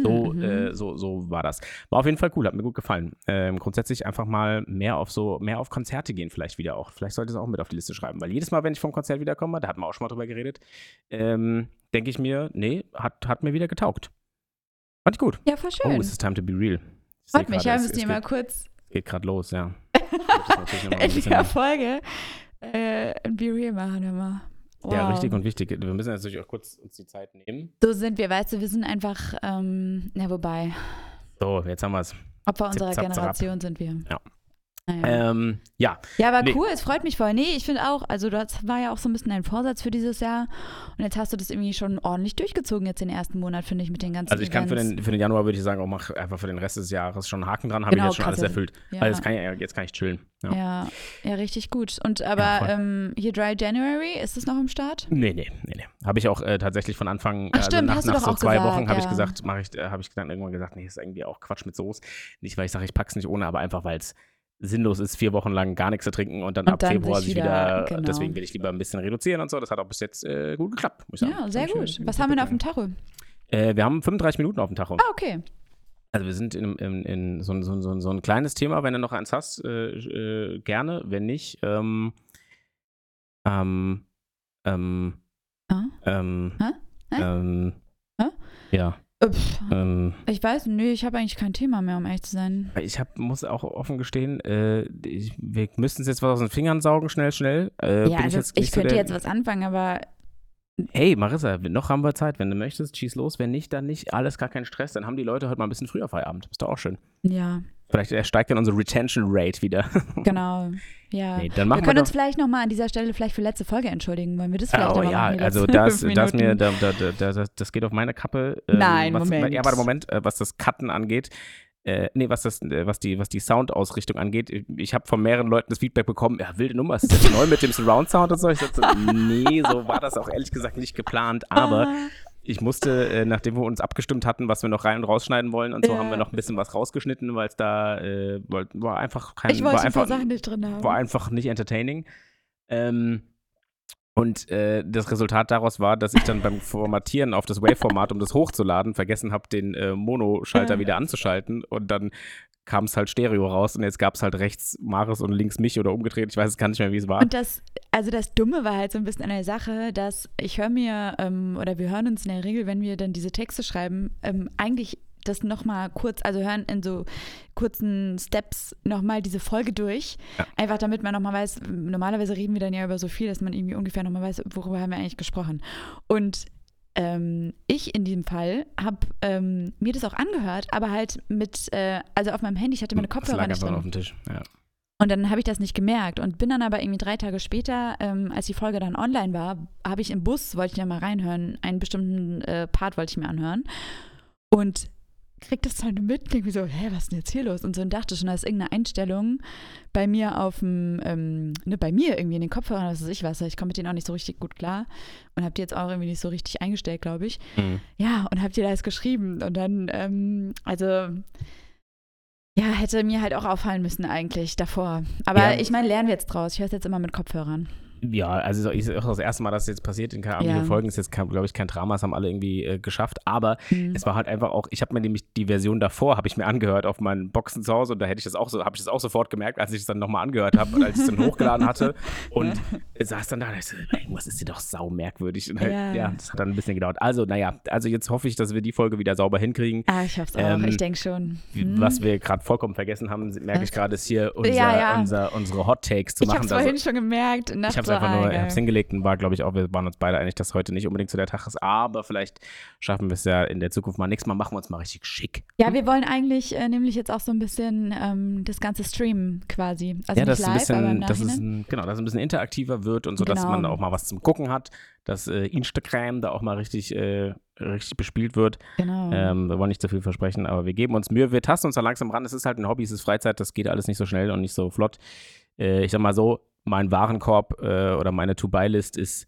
S1: So,
S2: Mhm.
S1: äh, so, so war das. War auf jeden Fall cool, hat mir gut gefallen. Ähm, grundsätzlich einfach mal mehr auf so, mehr auf Konzerte gehen, vielleicht wieder auch. Vielleicht sollte es auch mit auf die Liste schreiben, weil jedes Mal, wenn ich vom Konzert wiederkomme, da hatten wir auch schon mal drüber geredet, ähm, denke ich mir, nee, hat, hat mir wieder getaugt. Fand ich gut.
S2: ja, voll schön.
S1: Oh, es ist time to be real.
S2: Freut mich, ja, müssen wir mal kurz
S1: geht gerade los, ja. Mal
S2: dieser Folge äh, ein Be Real machen immer. Wow.
S1: Ja, richtig und wichtig. Wir müssen natürlich auch kurz uns die Zeit nehmen.
S2: So sind wir, weißt du, wir sind einfach, ähm, ja, wobei,
S1: So, jetzt haben wir es.
S2: Opfer unserer. Generation sind wir. Naja.
S1: Ähm, ja,
S2: Ja, aber
S1: Nee.
S2: cool, es freut mich voll. Nee, ich finde auch, also das war ja auch so ein bisschen ein Vorsatz für dieses Jahr. Und jetzt hast du das irgendwie schon ordentlich durchgezogen jetzt den ersten Monat, finde ich, mit den ganzen
S1: also ich kann für
S2: Events.
S1: den, für den Januar würde ich sagen, auch mach einfach für den Rest des Jahres schon einen Haken dran, habe
S2: Genau,
S1: ich jetzt schon alles erfüllt.
S2: ja.
S1: Also jetzt kann, ich, jetzt kann ich chillen. Ja.
S2: Ja, ja, richtig gut. Und
S1: Ja,
S2: aber
S1: voll.
S2: ähm, hier Dry January, ist es noch im Start?
S1: Nee, nee, nee, nee. Habe ich auch äh, tatsächlich von Anfang,
S2: Ach,
S1: also
S2: stimmt,
S1: nach,
S2: du
S1: nach
S2: doch
S1: so zwei
S2: gesagt,
S1: Wochen habe ich
S2: ja.
S1: gesagt, mache ich, äh, habe ich dann irgendwann gesagt, nee, ist irgendwie auch Quatsch mit Soße. Nicht, weil ich sage, ich pack's nicht ohne, aber einfach, weil es sinnlos ist, vier Wochen lang gar nichts zu trinken und dann
S2: Und
S1: ab
S2: dann
S1: Februar
S2: sich wieder-
S1: wieder,
S2: genau.
S1: deswegen will ich lieber ein bisschen reduzieren und so. Das hat auch bis jetzt äh, gut geklappt, muss ich sagen.
S2: Ja, sehr
S1: ich,
S2: gut.
S1: äh,
S2: Was haben wir denn auf dem Tacho?
S1: Äh, wir haben 35 Minuten auf dem Tacho.
S2: Ah, okay.
S1: Also wir sind in, in, in so, ein- so, so, so ein kleines Thema, wenn du noch eins hast, äh, äh, gerne. Wenn nicht, ähm, ähm, ähm,
S2: Ah?
S1: ähm,
S2: Hä? Hä?
S1: ähm, ja,
S2: Äh, pff,
S1: ähm,
S2: Ich weiß, nee, ich habe eigentlich kein Thema mehr, um ehrlich zu sein.
S1: ich hab, muss auch offen gestehen, äh, ich, wir müssten es jetzt was aus den Fingern saugen, schnell, schnell. Äh,
S2: ja, also ich,
S1: so
S2: könnte
S1: der-
S2: jetzt was anfangen, aber
S1: Hey, Marissa, noch haben wir Zeit. Wenn du möchtest, schieß los. Wenn nicht, dann nicht. Alles gar kein Stress. Dann haben die Leute heute mal ein bisschen früher Feierabend. Ist doch auch schön.
S2: ja,
S1: Vielleicht äh, steigt dann unsere Retention Rate wieder.
S2: genau. Ja.
S1: Nee, dann
S2: wir
S1: machen wir,
S2: können
S1: doch.
S2: uns vielleicht nochmal an dieser Stelle vielleicht für letzte Folge entschuldigen. Wollen wir das vielleicht
S1: Oh
S2: aber
S1: ja,
S2: machen,
S1: also das, das mir, da, da, da, da, das- geht auf meine Kappe. ähm,
S2: Nein,
S1: was,
S2: Moment.
S1: Ja, warte, Moment, äh, was das Cutten angeht. Äh, nee, was, das, äh, was, die, was die Soundausrichtung angeht. Ich habe von mehreren Leuten das Feedback bekommen, ja, wilde Nummer, ist das neu mit dem Surround-Sound und so? Ich so, nee, so war das auch ehrlich gesagt nicht geplant, aber
S2: Ah,
S1: ich musste, äh, nachdem wir uns abgestimmt hatten, was wir noch rein und rausschneiden wollen und so,
S2: Ja.
S1: haben wir noch ein bisschen was rausgeschnitten, weil es da äh, war, war einfach kein,
S2: ich
S1: war
S2: wollte paar
S1: einfach,
S2: Sachen nicht drin haben.
S1: war einfach nicht entertaining. Ähm, und äh, das Resultat daraus war, dass ich dann beim Formatieren auf das Wave-Format, um das hochzuladen, vergessen habe, den äh, Mono-Schalter wieder anzuschalten. Und dann kam es halt Stereo raus und jetzt gab es halt rechts Maris und links mich oder umgedreht. Ich weiß es gar nicht mehr, wie es war.
S2: Und das, also das Dumme war halt so ein bisschen an der Sache, dass ich höre mir, ähm, oder wir hören uns in der Regel, wenn wir dann diese Texte schreiben, ähm, eigentlich das nochmal kurz, also hören in so kurzen Steps nochmal diese Folge durch.
S1: Ja.
S2: Einfach damit man nochmal weiß, normalerweise reden wir dann ja über so viel, dass man irgendwie ungefähr nochmal weiß, worüber haben wir eigentlich gesprochen. Und ähm, ich in diesem Fall habe ähm, mir das auch angehört, aber halt mit, äh, also auf meinem Handy, ich hatte meine
S1: das
S2: Kopfhörer
S1: lag
S2: nicht drin.
S1: auf dem Tisch. Ja.
S2: Und dann habe ich das nicht gemerkt und bin dann aber irgendwie drei Tage später, ähm, als die Folge dann online war, habe ich im Bus, wollte ich ja mal reinhören, einen bestimmten äh, Part wollte ich mir anhören und krieg das dann mit, denke mir so, hä, was ist denn jetzt hier los? Und so und dachte schon, da ist irgendeine Einstellung bei mir auf dem, ähm, ne, bei mir irgendwie in den Kopfhörern, was weiß ich was, ich komme mit denen auch nicht so richtig gut klar und habe die jetzt auch irgendwie nicht so richtig eingestellt, glaube ich.
S1: Mhm.
S2: Ja, und habt ihr das geschrieben? Und dann, ähm, also, ja, hätte mir halt auch auffallen müssen eigentlich davor. Aber
S1: Ja.
S2: ich meine, lernen wir jetzt draus. Ich höre es jetzt immer mit Kopfhörern.
S1: Ja, also ich ist auch das erste Mal, dass es jetzt passiert in keiner
S2: Ja.
S1: Folgen. Ist jetzt, glaube ich, kein Drama, das haben alle irgendwie äh, geschafft. Aber
S2: Mhm.
S1: es war halt einfach auch, ich habe mir nämlich die Version davor, habe ich mir angehört auf meinen Boxen zu Hause und da hätte ich das auch so, habe ich das auch sofort gemerkt, als ich es dann nochmal angehört habe, als ich es dann hochgeladen hatte und saß dann da und ich so, irgendwas ist dir doch sau merkwürdig. Und halt,
S2: Ja.
S1: ja. das hat dann ein bisschen gedauert. Also, naja, also jetzt hoffe ich, dass wir die Folge wieder sauber hinkriegen.
S2: Ah, ich hoffe es auch.
S1: Ähm,
S2: ich denke schon. Hm.
S1: Was wir gerade vollkommen vergessen haben, merke ich
S2: Was?
S1: gerade, ist hier unser,
S2: Ja, ja.
S1: Unser, unsere Hot Takes zu
S2: ich habe
S1: machen.
S2: es
S1: Also-
S2: vorhin schon gemerkt.
S1: ich
S2: dachte
S1: habe es einfach nur, ich es hingelegt und war, glaube ich, auch, wir waren uns beide einig, dass heute nicht unbedingt so der Tag ist, aber vielleicht schaffen wir es ja in der Zukunft mal. Nächstes Mal machen wir uns mal richtig schick.
S2: Ja, wir wollen eigentlich äh, nämlich jetzt auch so ein bisschen ähm, das ganze streamen quasi. Also
S1: ja, dass ein
S2: live, im
S1: bisschen, dass es ein, genau, dass es ein bisschen interaktiver wird und so, dass
S2: Genau.
S1: man auch mal was zum Gucken hat, dass äh, Instagram da auch mal richtig, äh, richtig bespielt wird.
S2: Genau.
S1: Ähm, wir wollen nicht zu viel versprechen, aber wir geben uns Mühe. Wir tasten uns da langsam ran. Es ist halt ein Hobby, es ist Freizeit, das geht alles nicht so schnell und nicht so flott. Äh, ich sag mal so, mein Warenkorb äh, oder meine To-Buy-List ist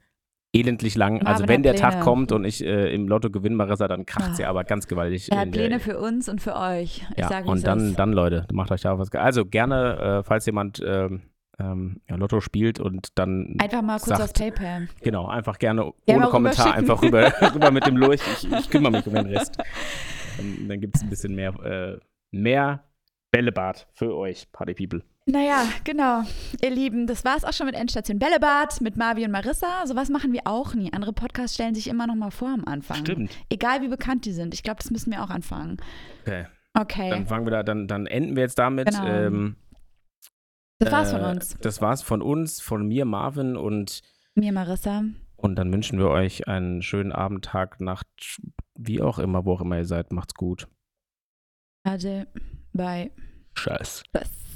S1: elendlich lang.
S2: Marvin
S1: also wenn der Tag
S2: Pläne.
S1: kommt und ich äh, im Lotto gewinne, Marissa, dann kracht sie
S2: Ah.
S1: aber ganz gewaltig.
S2: er hat
S1: in der-
S2: Pläne für uns und für euch. Ich
S1: ja,
S2: sage,
S1: und dann,
S2: ist.
S1: dann, Leute, macht euch da was. Also gerne, äh, falls jemand ähm, ähm, ja, Lotto spielt und dann
S2: Einfach mal kurz
S1: sagt-
S2: aufs PayPal.
S1: Genau, einfach gerne
S2: Ja,
S1: ohne Kommentar einfach rüber, rüber mit dem Lurch. Ich, ich kümmere mich um den Rest. Dann, dann gibt es ein bisschen mehr, äh, mehr Bällebad für euch, Party People.
S2: Naja, genau. Ihr Lieben, das war's auch schon mit Endstation Bällebad, mit Marvi und Marissa. Sowas machen wir auch nie. Andere Podcasts stellen sich immer noch mal vor am Anfang.
S1: Stimmt.
S2: Egal wie bekannt die sind. Ich glaube, das müssen wir auch anfangen.
S1: Okay.
S2: Okay.
S1: Dann fangen wir da, dann, dann enden wir jetzt damit.
S2: Genau.
S1: Ähm,
S2: das war's von
S1: äh,
S2: uns.
S1: Das war's von uns, von mir, Marvin und,
S2: Mir, Marissa.
S1: und dann wünschen wir euch einen schönen Abend, Tag, Nacht, wie auch immer, wo auch immer ihr seid. Macht's gut.
S2: Ade. Bye.
S1: Scheiß.
S2: Tschüss.